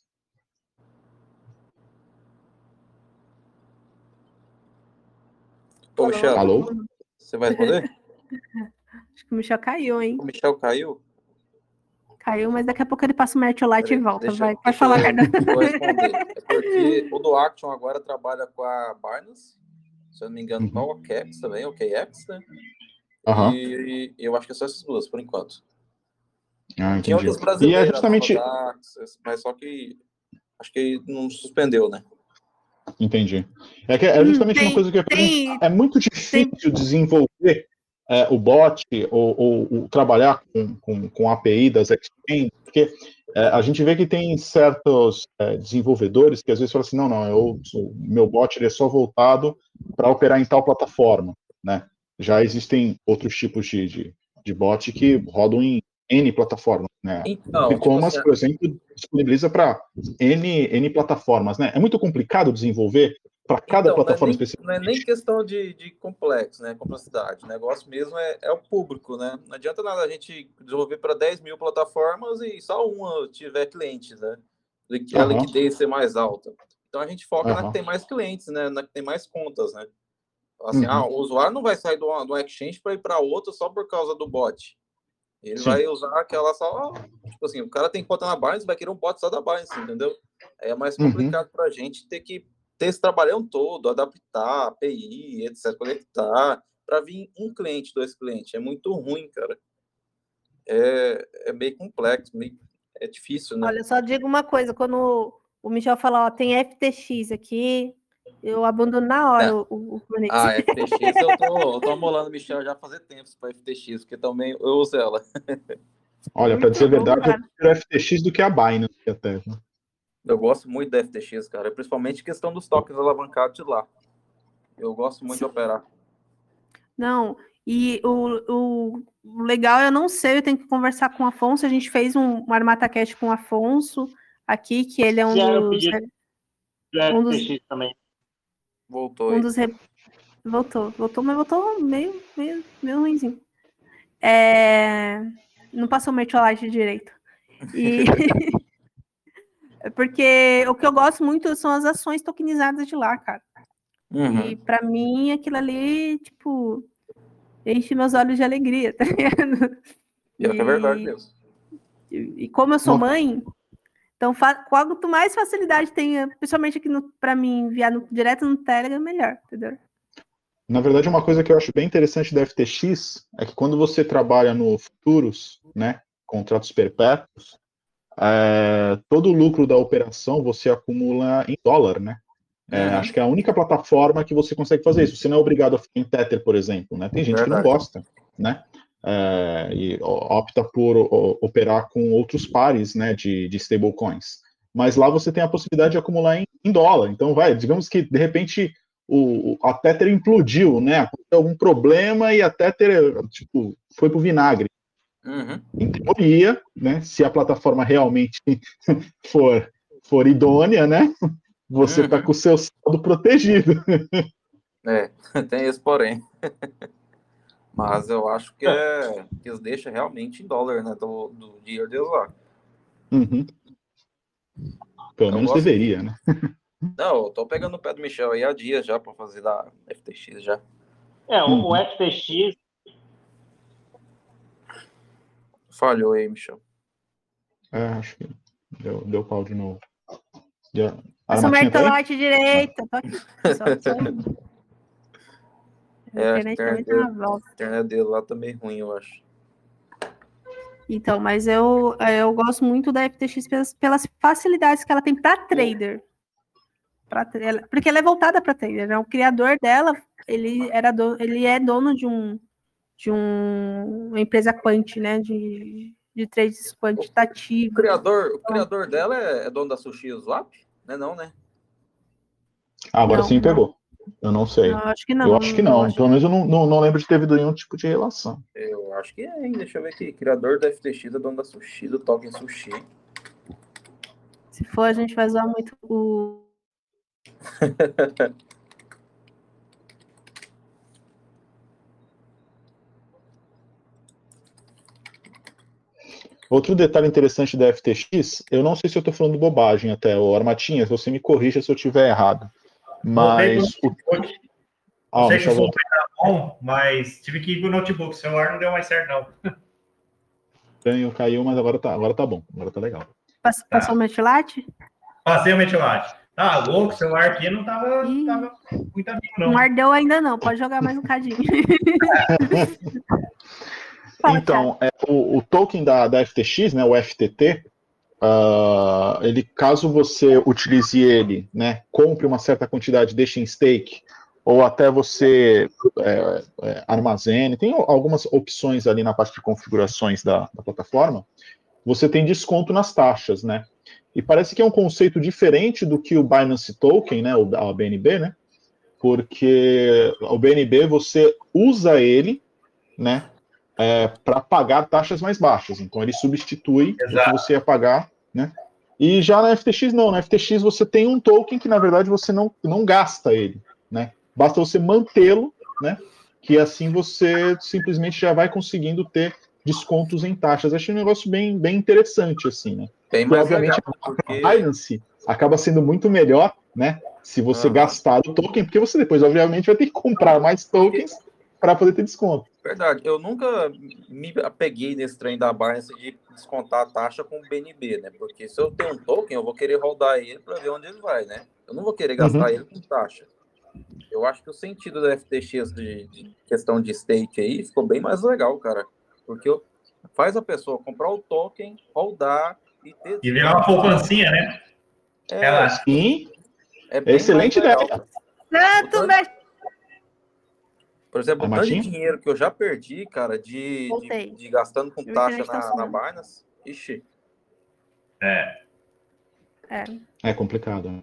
Ô, Michel, Alô? você vai responder? [laughs] Acho que o Michel caiu, hein? O Michel caiu? Caiu, mas daqui a pouco ele passa o Mertiolite e volta. deixa- Vai, pode deixa falar. Vou responder. [laughs] É porque o do Action agora trabalha com a Binance, se eu não me engano, com a OKEx também, OKEx, né? Aham. E, e eu acho que é só essas duas, por enquanto. Ah, entendi. outras E brasileiras, é justamente. Mas só que acho que não suspendeu, né? Entendi. É, que é justamente tem- uma coisa que tem-. É muito difícil desenvolver é, o bot ou, ou- ou trabalhar com, com, com API das exchanges, porque é, a gente vê que tem certos é, desenvolvedores que às vezes falam assim, não, não, eu, o meu bot ele é só voltado para operar em tal plataforma, né? Já existem outros tipos de, de, de bot que rodam em N plataformas, né? Então, O tipo assim, por exemplo, disponibiliza para N, N plataformas, né? É muito complicado desenvolver para cada Então, plataforma não é nem, específica. Não é nem questão de, de complexo, né? Complexidade. O negócio mesmo é, é o público, né? Não adianta nada a gente desenvolver para 10 mil plataformas e só uma tiver clientes, né? Liqui- A Aham. liquidez ser mais alta. Então a gente foca na Aham. que tem mais clientes, né? Na que tem mais contas, né? Assim, Uhum. ah, o usuário não vai sair de uma, de uma exchange para ir para outra só por causa do bot. Ele Sim. vai usar aquela só. Tipo assim, o cara tem conta na Binance, vai querer um bot só da Binance, entendeu? É mais Uhum. complicado para a gente ter que ter esse trabalhão todo, adaptar, API, etc., conectar, para vir um cliente, dois clientes. É muito ruim, cara. É, é meio complexo, meio, é difícil, né? Olha, só digo uma coisa, quando o Michel fala, ó, tem FTX aqui, eu abandono na hora É. o, o. Ah, [laughs] FTX, eu tô, eu tô amolando o Michel já fazer tempos para FTX, porque também eu uso ela. Olha, para Muito dizer a verdade, eu cara. prefiro a FTX do que a Binance até. né? Eu gosto muito da FTX, cara, principalmente questão dos toques alavancados de lá. Eu gosto muito de operar. Não, e o, o, legal eu não sei, eu tenho que conversar com o Afonso. A gente fez um, um ArmataCast com o Afonso aqui, que ele é um dos. pedido. Um dos- também. Voltou Um dos re- Voltou, voltou, mas voltou meio, meio, meio ruimzinho. É... Não passou o Mertiolite direito. E... É [laughs] Porque o que eu gosto muito são as ações tokenizadas de lá, cara. Uhum. E pra mim aquilo ali, tipo, enche meus olhos de alegria, tá ligado? Pior que é verdade E- mesmo. E, e como eu sou mãe, então quanto mais facilidade tem, principalmente aqui pra mim enviar no- direto no Telegram, melhor, entendeu? Na verdade, uma coisa que eu acho bem interessante da FTX é que quando você trabalha no futuros, né, contratos perpétuos, é, todo o lucro da operação você acumula em dólar, né? É, Uhum. Acho que é a única plataforma que você consegue fazer isso. Você não é obrigado a ficar em Tether, por exemplo, né? Tem gente que não Verdade. gosta, né? E opta por operar com outros pares, né, de, de stablecoins. Mas lá você tem a possibilidade de acumular em, em dólar. Então, vai, digamos que de repente o, o- a Tether implodiu, né? Aconteceu algum problema e a Tether, tipo, foi pro vinagre. Uhum. Em teoria, né? Se a plataforma realmente [laughs] for, for idônea, né? Você está Uhum. com o seu saldo protegido. É, [laughs] tem esse porém. [laughs] Mas eu acho que é que eles deixam realmente em dólar, né? Do, do dia deles lá. Uhum. Pelo Eu menos gosto. deveria, né? [laughs] Não, eu tô pegando o pé do Michel aí há dias já para fazer da FTX já. É, o, Uhum. FTX, Falhou aí, Michel. É, acho que deu, deu pau de novo. Já... A Passa o Armatinha tá direito, tô aqui. Só, só... [laughs] É, A internet também internet, tá volta. a internet dele lá tá meio ruim, eu acho. Então, mas eu, eu gosto muito da FTX pelas, pelas facilidades que ela tem para trader. Pra, porque ela é voltada para trader, né? O criador dela, ele, era do, ele é dono de um de um, uma empresa quant, né? De, de trades quantitativos. O criador, o criador dela é, é dono da Sushi Swap? Não é não, né? agora não, sim pegou. Eu não sei. Eu acho que não. Eu acho que não. Pelo menos eu não, não, não, lembro de ter havido nenhum tipo de relação. Eu acho que é, hein? Deixa eu ver aqui. Criador da FTX é dono da Sushi, do token Sushi. Se for, a gente vai usar muito o. [laughs] Outro detalhe interessante da FTX, eu não sei se eu estou falando bobagem até, o Armatinha, você me corrija se eu estiver errado. Mas. O... Ah, não sei se o som tá bom, mas tive que ir pro notebook, o celular não deu mais certo, não. Ganho, caiu, mas agora tá, agora tá bom, agora tá legal. Passou tá. o metilate? Passei o metilate. Tá louco, o celular aqui não tava, tava muito amigo, não. Não ardeu ainda não, pode jogar mais um cadinho. [laughs] então, é, o, o, token da, da FTX, né, o FTT, uh, ele, caso você utilize ele, né, compre uma certa quantidade, deixe em stake, ou até você é, é, armazene, tem algumas opções ali na parte de configurações da, da plataforma, você tem desconto nas taxas, né? E parece que é um conceito diferente do que o Binance Token, né, o, a BNB, né? Porque o BNB você usa ele, né, é, para pagar taxas mais baixas. Então ele substitui Exato. o que você ia pagar, né? E já na FTX não, na FTX você tem um token que na verdade você não, não gasta ele, né? Basta você mantê-lo, né? Que assim você simplesmente já vai conseguindo ter descontos em taxas. Achei um negócio bem, bem interessante, assim, né? Bem mais obviamente, legal, porque... a Binance acaba sendo muito melhor, né? Se você gastar o token, porque você depois, obviamente, vai ter que comprar mais tokens para poder ter desconto. Verdade. Eu nunca me apeguei nesse trem da Binance de descontar a taxa com o BNB, né? Porque se eu tenho um token, eu vou querer rodar ele para ver onde ele vai, né? Eu não vou querer gastar uhum. ele com taxa. Eu acho que o sentido da FTX de, de, questão de stake aí ficou bem mais legal, cara. Porque faz a pessoa comprar o token, rodar e ter. E virar uma poupancinha, né? É, Ela... Sim. É Excelente ideia. Tanto, mas por exemplo, o tanto de dinheiro que eu já perdi, cara, de, de, de gastando com taxa na, na Binance. Ixi. É. É, é complicado. Né?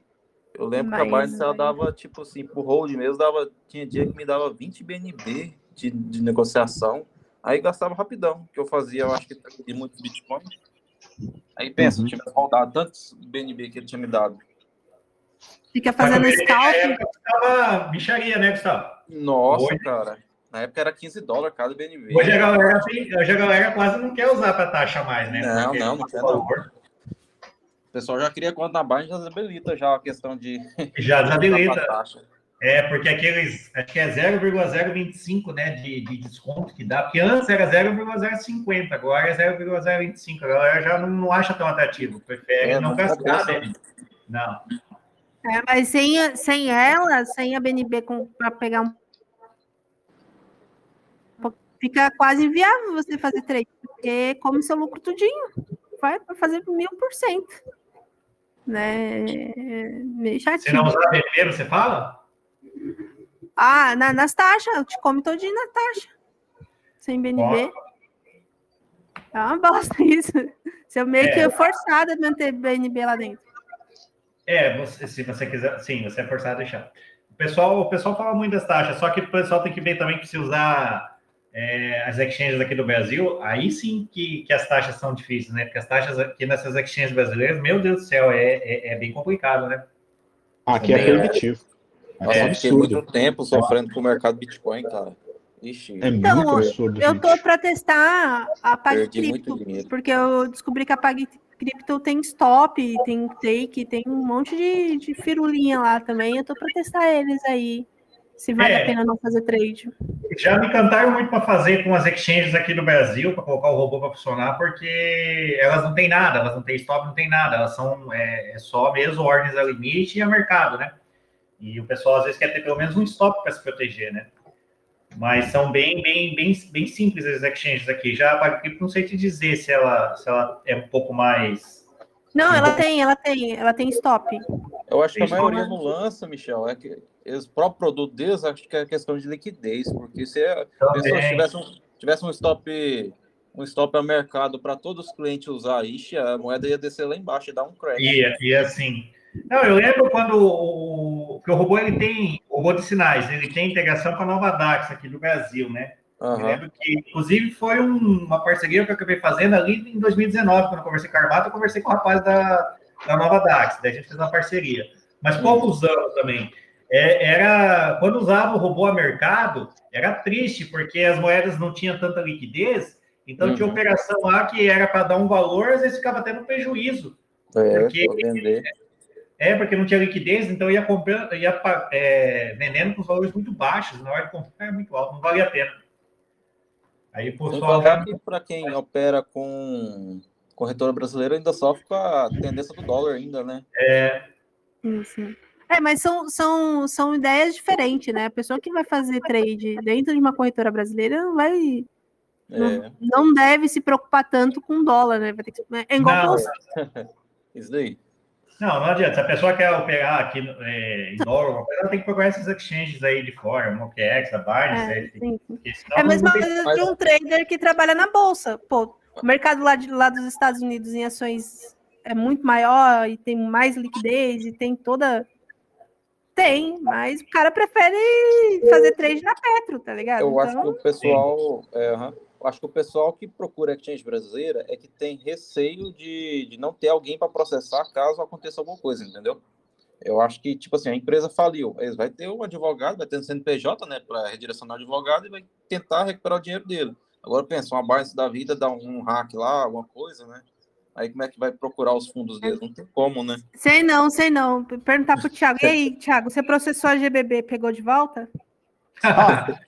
Eu lembro Mas, que a Binance ela dava, tipo assim, pro hold mesmo, dava, tinha dia que me dava 20 BNB de, de negociação. Aí gastava rapidão, que eu fazia, eu acho que de muitos Bitcoin. Aí pensa, uhum. eu tivesse rodado tantos BNB que ele tinha me dado. Fica fazendo scalp. Tava bicharia, né, Gustavo? Nossa, hoje, cara. Na época era 15 dólares cada BNB. Hoje a galera, hoje a galera quase não quer usar para taxa mais, né? Não, Porque não, não quer não. O pessoal já cria conta na Binance, já desabilita já a questão de... [laughs] Já desabilita. [laughs] É, porque aqueles, acho que é 0,025, né, de, de desconto que dá, porque antes era 0,050, agora é 0,025, a galera já não, não acha tão atrativo, prefere é, não, não gastar, né? Não. É, mas sem, sem ela, sem a BNB para pegar um. Fica quase inviável você fazer trade, porque come seu lucro tudinho. Vai fazer mil por cento. Né? Meio chatinho. Se não usar BNB, você fala? Ah, na, nas taxas, te come todinho na taxa. Sem BNB. É uma bosta [laughs] isso. Você é meio é. que forçado a manter BNB lá dentro. É, você, se você quiser, sim, você é forçado a deixar. O pessoal, o pessoal fala muito das taxas, só que o pessoal tem que ver também que se usar é, as exchanges aqui do Brasil, aí sim que, que as taxas são difíceis, né? Porque as taxas aqui nessas exchanges brasileiras, meu Deus do céu, é, é, é bem complicado, né? Aqui é proibitivo. Nossa, é, fiquei muito tempo sofrendo com o mercado Bitcoin, cara. Ixi, é então, muito absurdo. Eu tô para testar a PagCrypto, porque eu descobri que a PagCrypto cripto tem stop, tem take, tem um monte de, de firulinha lá também. Eu tô para testar eles aí. Se vale é, a pena não fazer trade. Já me cantaram muito para fazer com as exchanges aqui do Brasil, para colocar o robô para funcionar, porque elas não têm nada, elas não têm stop, não tem nada, elas são é, é só mesmo ordens a limite e a mercado, né? E o pessoal às vezes quer ter pelo menos um stop para se proteger, né? Mas são bem, bem, bem, bem simples as exchanges aqui. Já a PagCrypto, não sei te dizer se ela, se ela é um pouco mais Não, ela tem, ela tem, ela tem stop. Eu acho que a maioria né? não lança, Michel, é que os próprios produtos deles, acho que é questão de liquidez, porque se a Também. pessoa tivesse um, tivesse um stop um stop a mercado para todos os clientes usar, ixi, a moeda ia descer lá embaixo e dar um crash. E, e assim. Não, eu lembro quando o, que o robô ele tem, o robô de sinais, ele tem integração com a Nova Dax aqui do Brasil, né? Eu Aham. lembro que, inclusive, foi um- uma parceria que eu acabei fazendo ali em 2019, quando eu conversei com a Armata, eu conversei com o rapaz da, da Nova Dax, daí a gente fez uma parceria. Mas poucos anos também. É, era, quando usava o robô a mercado, era triste, porque as moedas não tinham tanta liquidez, então tinha Uhum. operação lá que era para dar um valor, às vezes ficava tendo prejuízo. É, Porque-. É, porque não tinha liquidez, então ia comprando, ia é, vendendo com valores muito baixos, na hora de comprar é muito alto, não valia a pena. Aí contar que para quem opera com corretora brasileira ainda sofre com a tendência do dólar ainda, né? Isso. É, mas são, são, são ideias diferentes, né? A pessoa que vai fazer trade dentro de uma corretora brasileira não vai. É, Não deve se preocupar tanto com dólar, né? Vai ter que, é igual Não. [laughs] isso daí. Não, não adianta. Se a pessoa quer operar aqui é, em dólar, ela tem que procurar esses exchanges aí de fora, o OKEx, a Binance, É, aí, senão É a não mesma tem- coisa mas- de um trader que trabalha na bolsa. Pô, o mercado lá, de, lá dos Estados Unidos em ações é muito maior e tem mais liquidez e tem toda. Tem, mas o cara prefere fazer trade na Petro, tá ligado? Eu acho que Então, o pessoal, é. Acho que o pessoal que procura exchange brasileira é que tem receio de, de não ter alguém para processar caso aconteça alguma coisa, entendeu? Eu acho que, tipo assim, a empresa faliu, eles vai ter um advogado, vai ter um CNPJ, né, para redirecionar o advogado e vai tentar recuperar o dinheiro dele. Agora pensa, uma Binance da vida dá um hack lá, alguma coisa, né? Aí como é que vai procurar os fundos deles? Não tem como, né? sei não, sei não. Perguntar pro Thiago. E aí, [laughs] Thiago, você processou a GBB, pegou de volta? [laughs] Ah,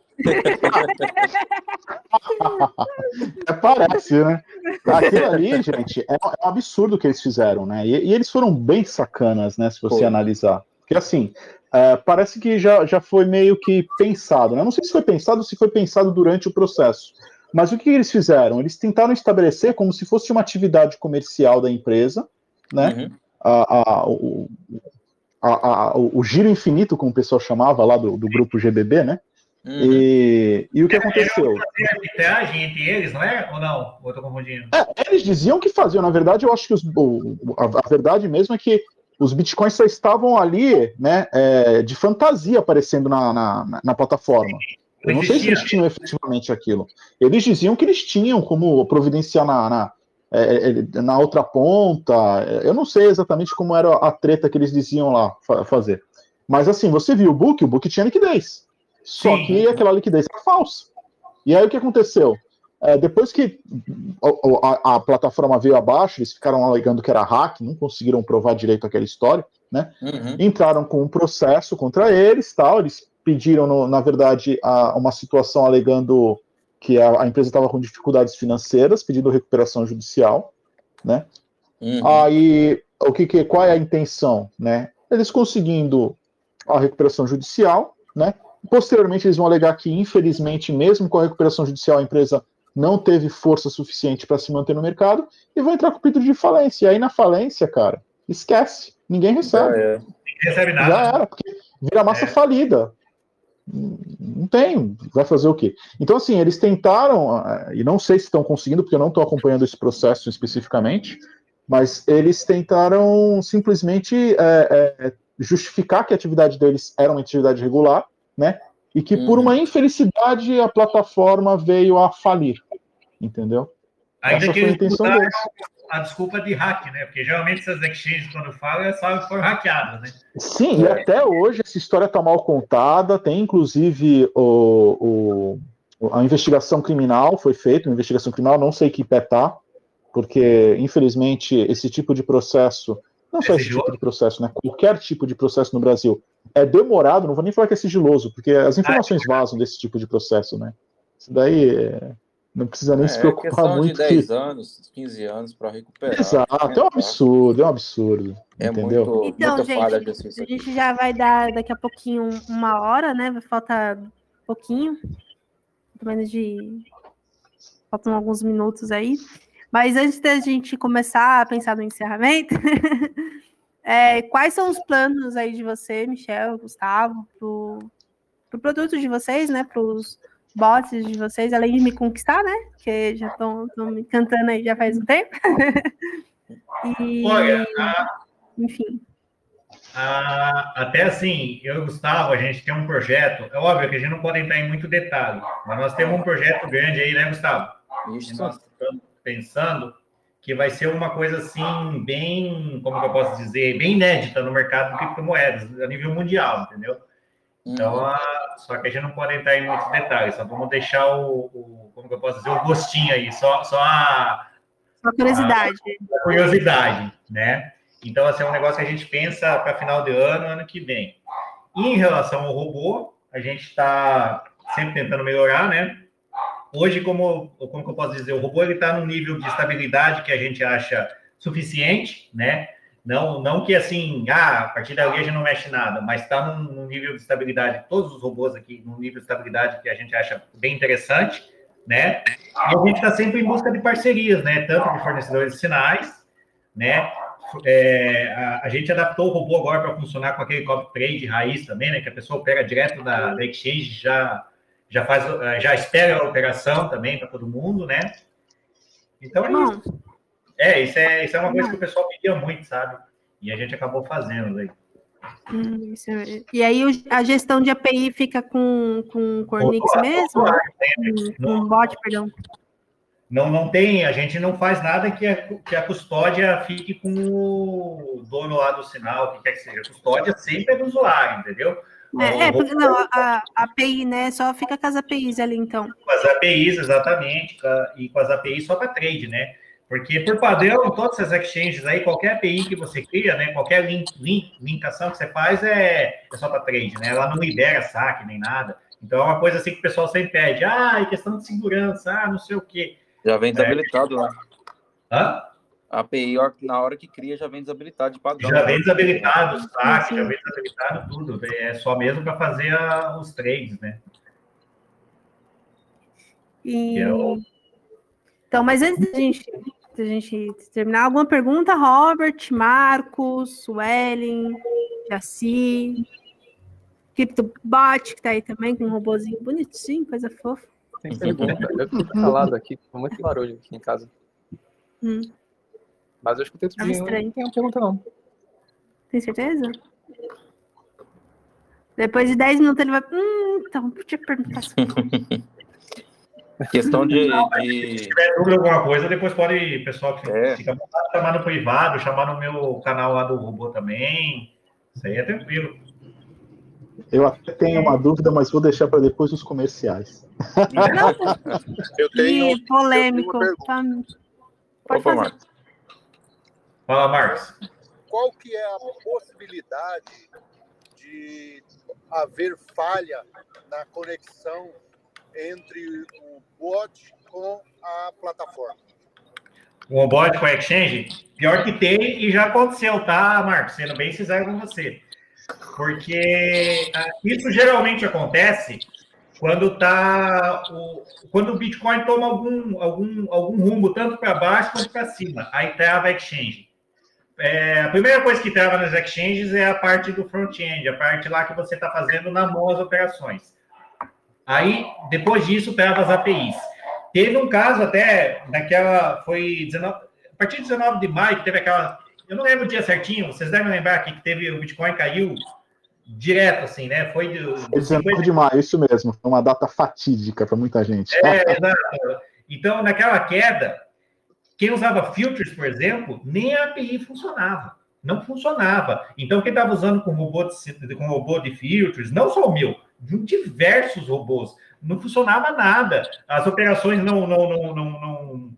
É, parece, né? Aquilo ali, gente, é um absurdo o que eles fizeram, né? E, e eles foram bem sacanas, né? Se você Foi. analisar. Porque assim, é, parece que já, já foi meio que pensado, né? Não sei se foi pensado ou se foi pensado durante o processo. Mas o que eles fizeram? Eles tentaram estabelecer como se fosse uma atividade comercial da empresa, né? Uhum. a- a- o, a- a- o giro infinito, como o pessoal chamava lá do, do grupo GBB, né? Uhum. E, e o que aconteceu? Tem arbitragem entre eles, não é? Ou não? Ou eu tô confundindo? É, eles diziam que faziam, na verdade, eu acho que os- o- a, a verdade mesmo é que os bitcoins só estavam ali, né, é, de fantasia aparecendo na, na, na plataforma. Eu não sei se eles tinham efetivamente aquilo. Eles diziam que eles tinham como providenciar na, na, é, é, na outra ponta. Eu não sei exatamente como era a treta que eles diziam lá fa- fazer. Mas assim, você viu o book, o book tinha liquidez. Só Sim. que aquela liquidez era falsa. E aí o que aconteceu? É, depois que o- a, a plataforma veio abaixo, eles ficaram alegando que era hack, não conseguiram provar direito aquela história Uhum. entraram com um processo contra eles, tal. Eles pediram, no- na verdade, a- uma situação alegando que a, a empresa estava com dificuldades financeiras, pedindo recuperação judicial, né? Uhum. Aí, o que, que qual é a intenção, né? Eles conseguindo a recuperação judicial, né? Posteriormente, eles vão alegar que, infelizmente, mesmo com a recuperação judicial, a empresa não teve força suficiente para se manter no mercado e vão entrar com pedido de falência. E aí, na falência, cara, esquece, ninguém recebe. Já é. Não recebe Já nada. era, porque vira massa É. falida. Não tem, vai fazer o quê? Então, assim, eles tentaram, ah, e não sei se estão conseguindo, porque eu não estou acompanhando esse processo especificamente, mas eles tentaram simplesmente é, é, justificar que a atividade deles era uma atividade regular, né? E que por Uhum. uma infelicidade a plataforma veio a falir, entendeu? Ainda Essa que foi a eles intenção deles. a desculpa de hack, né? Porque geralmente essas exchanges, quando falam, é só que foram hackeadas, né? Sim, e É. até hoje essa história está mal contada. Tem inclusive o, o- a investigação criminal foi feita, uma investigação criminal, não sei que pé tá, porque infelizmente esse tipo de processo, não só esse sigiloso? tipo de processo, né? Qualquer tipo de processo no Brasil é demorado, não vou nem falar que é sigiloso, porque as informações vazam desse tipo de processo, né? Isso daí é, não precisa nem É, se preocupar questão muito. de que- 10 anos, 15 anos para recuperar. Exato, é um absurdo, é um absurdo. É entendeu? muito, Então, de gente, a gente já vai dar daqui a pouquinho uma hora, né? Vai faltar pouquinho, pelo menos de. Faltam alguns minutos aí. Mas antes da gente começar a pensar no encerramento, [laughs] é, quais são os planos aí de você, Michel, Gustavo, para o pro produto de vocês, né? Para os bots de vocês, além de me conquistar, né? Que já estão me cantando aí já faz um tempo. [laughs] e, Olha, a... enfim. A, até assim, eu e o Gustavo, a gente tem um projeto. É óbvio que a gente não pode entrar em muito detalhe, mas nós temos um projeto grande aí, né, Gustavo? Isso. Nós estamos pensando que vai ser uma coisa assim, bem, como eu posso dizer, bem inédita no mercado de criptomoedas, a nível mundial, entendeu? Então, uhum. a, só que a gente não pode entrar em muitos detalhes, só vamos deixar o, o como eu posso dizer, o gostinho aí, só, só a, a curiosidade. A, a curiosidade, né? Então, assim, é um negócio que a gente pensa para final de ano, ano que vem. E em relação ao robô, a gente está sempre tentando melhorar, né? Hoje, como, como eu posso dizer, o robô está num nível de estabilidade que a gente acha suficiente, né? Não, não que assim, ah, a partir dali a gente não mexe nada, mas está num, num, nível de estabilidade, todos os robôs aqui, num nível de estabilidade que a gente acha bem interessante, né? E a gente está sempre em busca de parcerias, né? Tanto de fornecedores de sinais, né? É, a, a, gente adaptou o robô agora para funcionar com aquele copy trade raiz também, né? Que a pessoa pega direto da, da exchange já já faz, eh, já espera a operação também para todo mundo, né? Então é isso. É, isso é, isso é uma coisa que o pessoal pedia muito, sabe? E a gente acabou fazendo aí. Hum, é... E aí a gestão de API fica com, com Cornix mesmo? Com, com bot, perdão. Não, não tem, a gente não faz nada que a, que a custódia fique com o dono lá do sinal, que quer que seja. A custódia sempre é do usuário, entendeu? É, é porque não, a, a, API, né? Só fica com as APIs ali, então. Com as APIs, exatamente, e com as APIs só para trade, né? Porque, por padrão, todas essas exchanges aí, qualquer API que você cria, né? Qualquer link, link linkação que você faz é, é só para trade, né? Ela não libera saque nem nada. Então, é uma coisa assim que o pessoal sempre pede. Ah, é questão de segurança, ah, não sei o quê. Já vem desabilitado, é. né? Hã? A API, na hora que cria, já vem desabilitado de padrão. Já vem desabilitado, saque, já vem desabilitado tudo. É só mesmo para fazer a, os trades, né? E... É o... Então, mas antes da gente, da gente terminar, alguma pergunta, Robert, Marcos, Suelen, Jaci, CryptoBot, que tá aí também, com um robôzinho bonitinho, coisa fofa. Tem pergunta. Eu fico calado aqui, com muito barulho aqui em casa. Hum. Mas eu escutei tudo. Tá não tem pergunta, não. Tem certeza? Depois de 10 minutos ele vai. Hum, então, podia perguntar. [laughs] Questão de, de. Se tiver dúvida alguma coisa, depois pode, pessoal, que é. fica chamar no privado, chamar no meu canal lá do robô também. Isso aí é tranquilo. Eu até tenho uma dúvida, mas vou deixar para depois dos comerciais. [laughs] eu tenho. Ih, polêmico. Eu tenho Pode Opa, fazer. Fala, Marcos. Qual que é a possibilidade de haver falha na conexão entre o bot com a plataforma? O bot com a Exchange? Pior que tem e já aconteceu, tá, Marcos? Sendo bem sincero com você. Porque ah, isso geralmente acontece quando tá o, quando o Bitcoin toma algum, algum, algum rumo, tanto para baixo quanto para cima. Aí trava a exchange. É, a primeira coisa que trava nas exchanges é a parte do front-end, a parte lá que você está fazendo na mão as operações. Aí, depois disso, trava as APIs. Teve um caso até, naquela, foi 19, a partir de 19 de maio, que teve aquela, eu não lembro o dia certinho, vocês devem lembrar aqui que teve, o Bitcoin caiu direto, assim, né? Foi de. 19 de maio, isso mesmo. Foi uma data fatídica para muita gente. É, exato. Então, naquela queda, quem usava filters, por exemplo, nem a API funcionava. Não funcionava. Então, quem estava usando com robô, de, com robô de filters, não só o meu, diversos robôs, não funcionava nada. As operações não, não, não, não, não,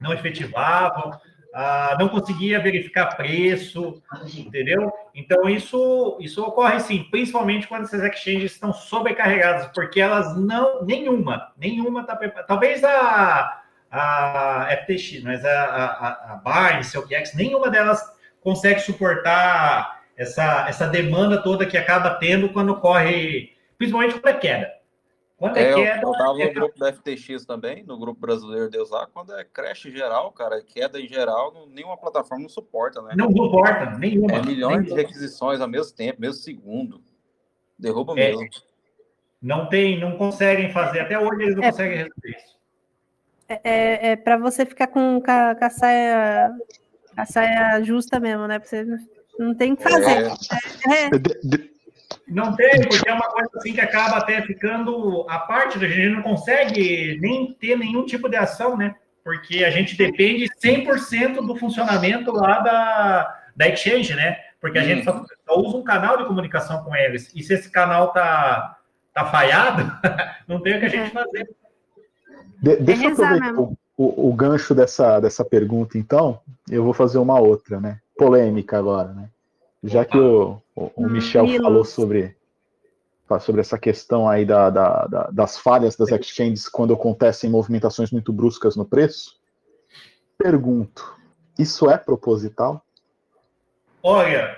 não efetivavam ah, não conseguia verificar preço, entendeu? Então, isso, isso ocorre sim, principalmente quando essas exchanges estão sobrecarregadas, porque elas não, nenhuma, nenhuma está preparada. Talvez a, a FTX, mas a, a, a Binance, a OKEx, nenhuma delas consegue suportar essa, essa demanda toda que acaba tendo quando ocorre, principalmente quando é queda. Quando é, é queda. Eu estava no grupo da FTX também, no grupo brasileiro de usar. Quando é crash geral, cara, queda em geral, nenhuma plataforma não suporta, né? Não suporta, nenhuma. É milhões nenhuma. de requisições ao mesmo tempo, mesmo segundo. Derruba é, mesmo. Não tem, não conseguem fazer. Até hoje eles não é, conseguem resolver isso. É, é, é para você ficar com, com, a, com a saia, a saia justa mesmo, né? Pra você não tem o que fazer. É. é. Não tem, porque é uma coisa assim que acaba até ficando a parte da gente não consegue nem ter nenhum tipo de ação, né? Porque a gente depende 100% do funcionamento lá da, da exchange, né? Porque a gente só, só, usa um canal de comunicação com eles. E se esse canal tá, tá falhado, [laughs] não tem o que a gente fazer. De, deixa eu aproveitar o, o, o, gancho dessa, dessa pergunta, então. Eu vou fazer uma outra, né? Polêmica agora, né? Já que o, o, o Michel falou sobre, sobre essa questão aí da, da, da, das falhas das exchanges quando acontecem movimentações muito bruscas no preço, pergunto, isso é proposital? Olha,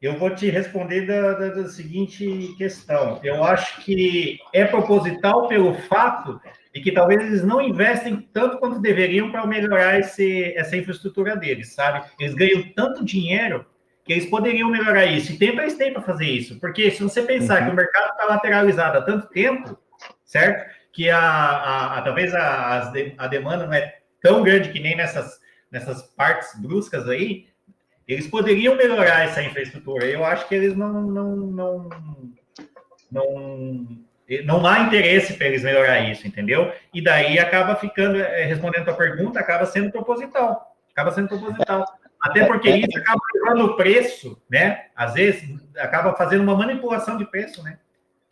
eu vou te responder da, da, da, seguinte questão. Eu acho que é proposital pelo fato de que talvez eles não investem tanto quanto deveriam para melhorar esse, essa infraestrutura deles, sabe? Eles ganham tanto dinheiro que eles poderiam melhorar isso. E tempo eles têm para fazer isso. Porque se você pensar uhum. que o mercado está lateralizado há tanto tempo, certo? Que a, a, a talvez a, a demanda não é tão grande que nem nessas, nessas partes bruscas aí, eles poderiam melhorar essa infraestrutura. Eu acho que eles não, não, não, não, não há interesse para eles melhorar isso, entendeu? E daí acaba ficando, eh, respondendo a pergunta, acaba sendo proposital. Acaba sendo proposital. Até porque isso acaba levando o preço, né? Às vezes acaba fazendo uma manipulação de preço, né?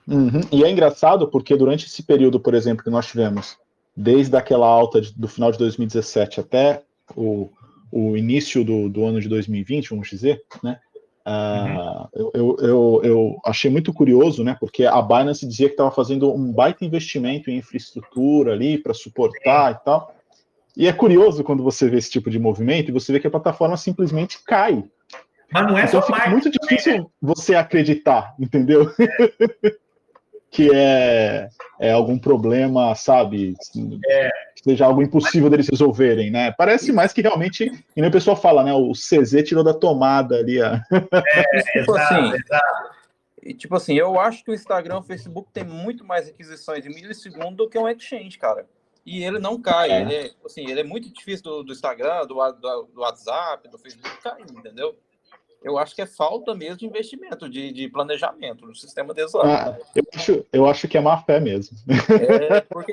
Uhum. E é engraçado porque durante esse período, por exemplo, que nós tivemos, desde aquela alta de, do final de 2017 até o, o início do, do ano de 2020, vamos dizer, né? Uh, uhum. eu, eu, eu, achei muito curioso, né? Porque a Binance dizia que estava fazendo um baita investimento em infraestrutura ali para suportar e tal. E é curioso quando você vê esse tipo de movimento e você vê que a plataforma simplesmente cai. Mas não é então só fica mais, muito difícil né? você acreditar, entendeu? [laughs] Que é, é algum problema, sabe? É. Seja algo impossível deles resolverem, né? Parece mais que realmente, e nem o pessoal fala, né? O CZ tirou da tomada ali. A... É, [laughs] tipo exato, assim, exato. E, tipo assim, eu acho que o Instagram, o Facebook tem muito mais requisições em milissegundo do que um exchange, cara e ele não cai. É. Ele, é, assim, ele é muito difícil do, do Instagram, do, do, do, WhatsApp, do Facebook cair, entendeu? Eu acho que é falta mesmo de investimento, de, de planejamento no sistema de ah, eu, acho, eu acho que é má fé mesmo. É, porque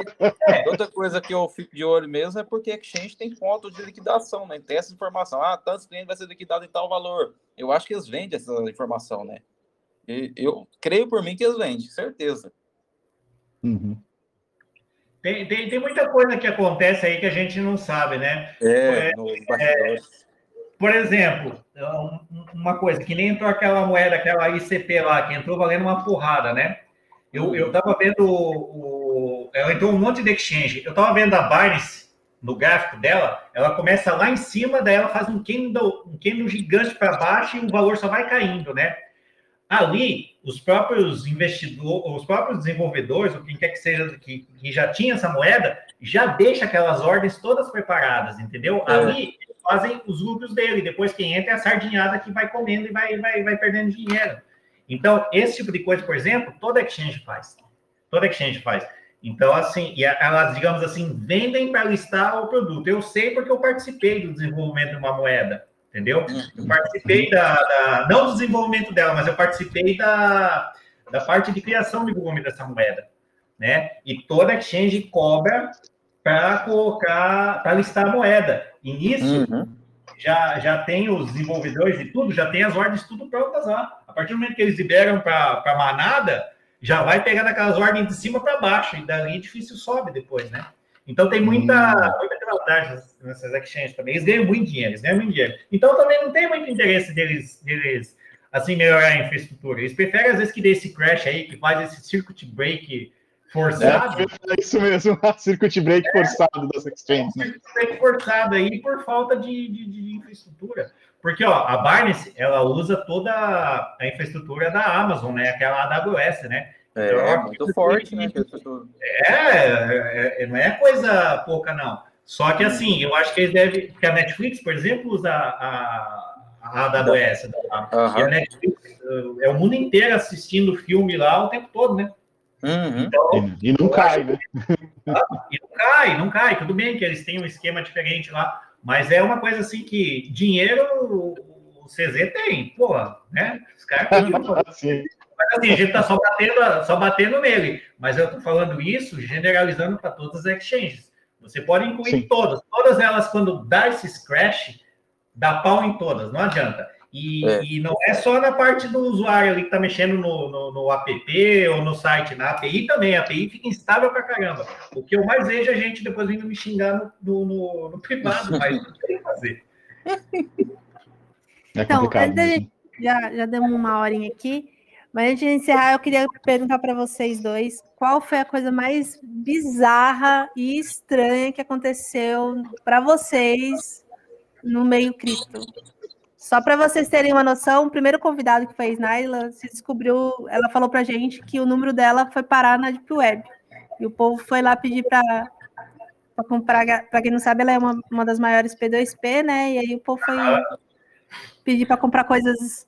outra coisa que eu fico de olho mesmo é porque a Exchange tem pontos de liquidação, né? Tem essa informação. Ah, tantos clientes vai ser liquidado em tal valor. Eu acho que eles vendem essa informação, né? E, eu creio por mim que eles vendem, certeza. Uhum. Tem, tem, tem muita coisa que acontece aí que a gente não sabe, né? É, é, é por exemplo, uma coisa, que nem entrou aquela moeda, aquela ICP lá, que entrou valendo uma porrada, né? Eu, eu tava vendo o, o, Ela entrou um monte de exchange. Eu tava vendo a Binance no gráfico dela, ela começa lá em cima, daí ela faz um candle, um candle gigante para baixo e o valor só vai caindo, né? ali os próprios investidores, os próprios desenvolvedores, ou quem quer que seja que, que já tinha essa moeda, já deixa aquelas ordens todas preparadas, entendeu? É. Ali fazem os lucros dele, depois quem entra é a sardinhada que vai comendo e vai, vai, vai perdendo dinheiro. Então, esse tipo de coisa, por exemplo, toda exchange faz. Toda exchange faz. Então, assim, elas, digamos assim, vendem para listar o produto. Eu sei porque eu participei do desenvolvimento de uma moeda entendeu? Eu participei da, da, não do desenvolvimento dela, mas eu participei da, da parte de criação de volume dessa moeda, né? E toda exchange cobra para colocar, para listar a moeda. E nisso uhum. já, já tem os desenvolvedores e tudo, já tem as ordens tudo prontas lá. A partir do momento que eles liberam para a manada, já vai pegando aquelas ordens de cima para baixo, e dali difícil sobe depois, né? Então tem muita, hum. muita camaradagem nessas exchanges também. Eles ganham muito dinheiro, eles ganham muito dinheiro. Então também não tem muito interesse deles, deles assim, melhorar a infraestrutura. Eles preferem, às vezes, que dê esse crash aí, que faz esse circuit break forçado. É, é isso mesmo, [laughs] circuit break é, forçado das exchanges. Né? Circuit break forçado aí por falta de, de, de, infraestrutura. Porque, ó, a Binance, ela usa toda a infraestrutura da Amazon, né? Aquela AWS, né? É, então, é muito forte, né? É, é, é, não é coisa pouca, não. Só que assim, eu acho que eles devem. Que a Netflix, por exemplo, usa a, a AWS. Uhum. E a Netflix é o mundo inteiro assistindo filme lá o tempo todo, né? Uhum. Então, e, não cai, né? [laughs] E não cai, não cai. Tudo bem que eles têm um esquema diferente lá, mas é uma coisa assim que dinheiro o CZ tem, porra, né? Os caras [laughs] Mas assim, a gente tá só batendo, só batendo nele. Mas eu tô falando isso generalizando para todas as exchanges. Você pode incluir Sim. todas. Todas elas, quando dá esse crash, dá pau em todas, não adianta. E, é. e, não é só na parte do usuário ali que está mexendo no, no, no, app ou no site, na API também. A API fica instável pra caramba. O que eu mais vejo é a gente depois vindo me xingar no, no, no privado, [laughs] mas não tem que fazer. É então, antes já, já demos uma horinha aqui, mas antes de encerrar, eu queria perguntar para vocês dois qual foi a coisa mais bizarra e estranha que aconteceu para vocês no meio cripto. Só para vocês terem uma noção, o primeiro convidado que foi a Snaila se descobriu, ela falou para gente que o número dela foi parar na Deep Web. E o povo foi lá pedir para comprar. Para quem não sabe, ela é uma, uma das maiores P2P, né? E aí o povo foi pedir para comprar coisas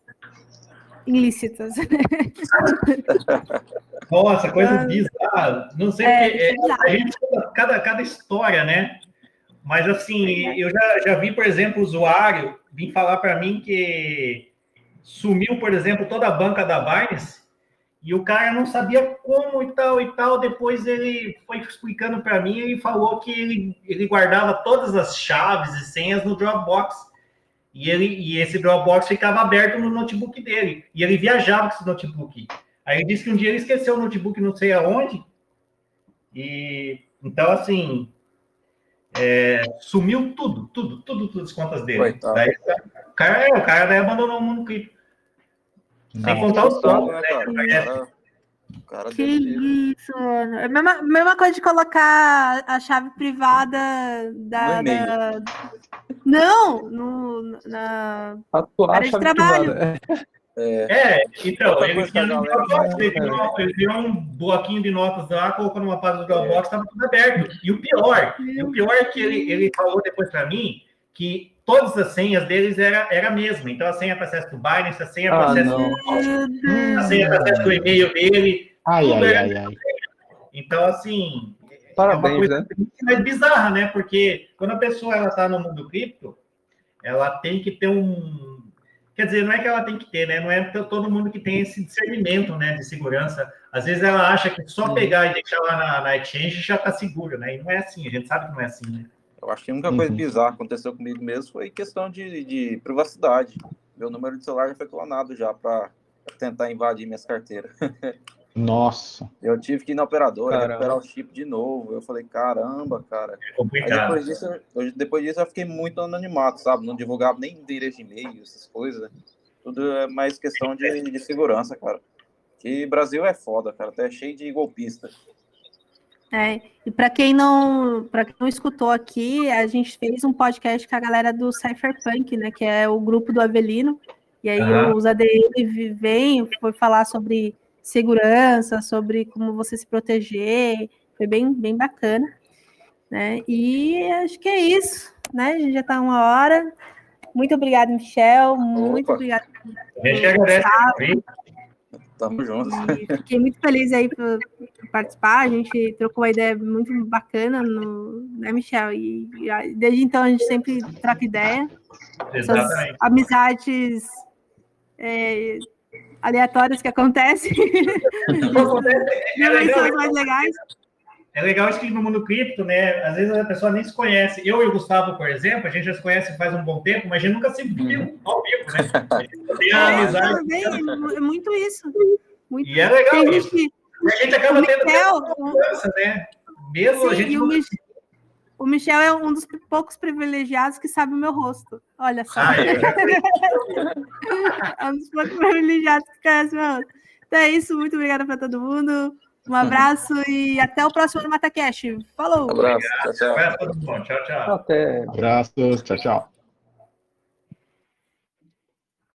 ilícitas. [laughs] Nossa, coisa ah. bizarra. Não sei é, porque é, a gente cada, cada história, né? Mas assim, eu já, já vi, por exemplo, usuário vir falar para mim que sumiu, por exemplo, toda a banca da Binance e o cara não sabia como e tal e tal. Depois ele foi explicando para mim e falou que ele, ele guardava todas as chaves e senhas no Dropbox. E, ele, e esse Dropbox ficava aberto no notebook dele. E ele viajava com esse notebook. Aí ele disse que um dia ele esqueceu o notebook não sei aonde. E então, assim, é, sumiu tudo, tudo, tudo, tudo as contas dele. Daí, o cara, é, o cara daí abandonou o mundo cripto. Sem contar os pontos, né? Cara, cara que isso, mano. É a mesma, mesma coisa de colocar a chave privada da. No da... Não, no, na área de trabalho. Privada. É, é então, ele tinha, um Dropbox, ele, tinha, um bloquinho de notas lá, colocou numa página do Dropbox, estava tudo aberto. E o pior, e o pior é que ele, ele falou depois para mim que todas as senhas deles era, era a mesma. Então, a senha para acesso do Binance, a senha para ah, acesso do a senha para acesso do e-mail dele, ai, tudo ai, era ai, Então, assim, Parabéns, é uma coisa né? mais bizarra, né? Porque quando a pessoa ela está no mundo cripto, ela tem que ter um Quer dizer, não é que ela tem que ter, né? Não é todo mundo que tem esse discernimento, né, de segurança. Às vezes ela acha que só pegar e deixar lá na, na exchange já está seguro, né? E não é assim, a gente sabe que não é assim, né? Eu acho que a única coisa uhum. bizarra que aconteceu comigo mesmo foi questão de, de privacidade. Meu número de celular já foi clonado já para tentar invadir minhas carteiras. [laughs] Nossa. Eu tive que ir na operadora, caramba. recuperar o chip de novo. Eu falei, caramba, cara. É depois, disso, eu, depois disso eu fiquei muito anonimato, sabe? Não divulgava nem endereço de e-mail, essas coisas. Tudo é mais questão de, de segurança, cara. Que Brasil é foda, cara. Até cheio de golpista. É, e para quem não, para quem não escutou aqui, a gente fez um podcast com a galera do Cypherpunk, né, que é o grupo do Avelino. E aí uhum. os ADM vem, foi falar sobre segurança, sobre como você se proteger. Foi bem, bem bacana. Né? E acho que é isso. Né? A gente já está uma hora. Muito obrigada, Michel. Muito obrigada. A gente agradece. Tamo junto. E fiquei muito feliz aí por, por, participar. A gente trocou uma ideia muito bacana, no, né, Michel? E, e desde então a gente sempre troca ideia. Exatamente. Essas amizades é, aleatórias que acontecem. [laughs] é, legal, mais legais. É legal isso que no mundo cripto, né? Às vezes a pessoa nem se conhece. Eu e o Gustavo, por exemplo, a gente já se conhece faz um bom tempo, mas a gente nunca se viu uhum. ao vivo, né? A gente [laughs] tem a é, amizade. Também, é muito isso. Muito e é legal isso. E a gente acaba tendo Michel, confiança, né? Mesmo sim, a gente. O, Mich o Michel é um dos poucos privilegiados que sabe o meu rosto. Olha só. Ah, é. [laughs] é um dos poucos privilegiados que conhece o meu rosto. Então é isso. Muito obrigada para todo mundo. Um abraço e até o próximo MataCast. Falou! Um abraço, tchau, tchau. Até. Abraço, tchau, tchau.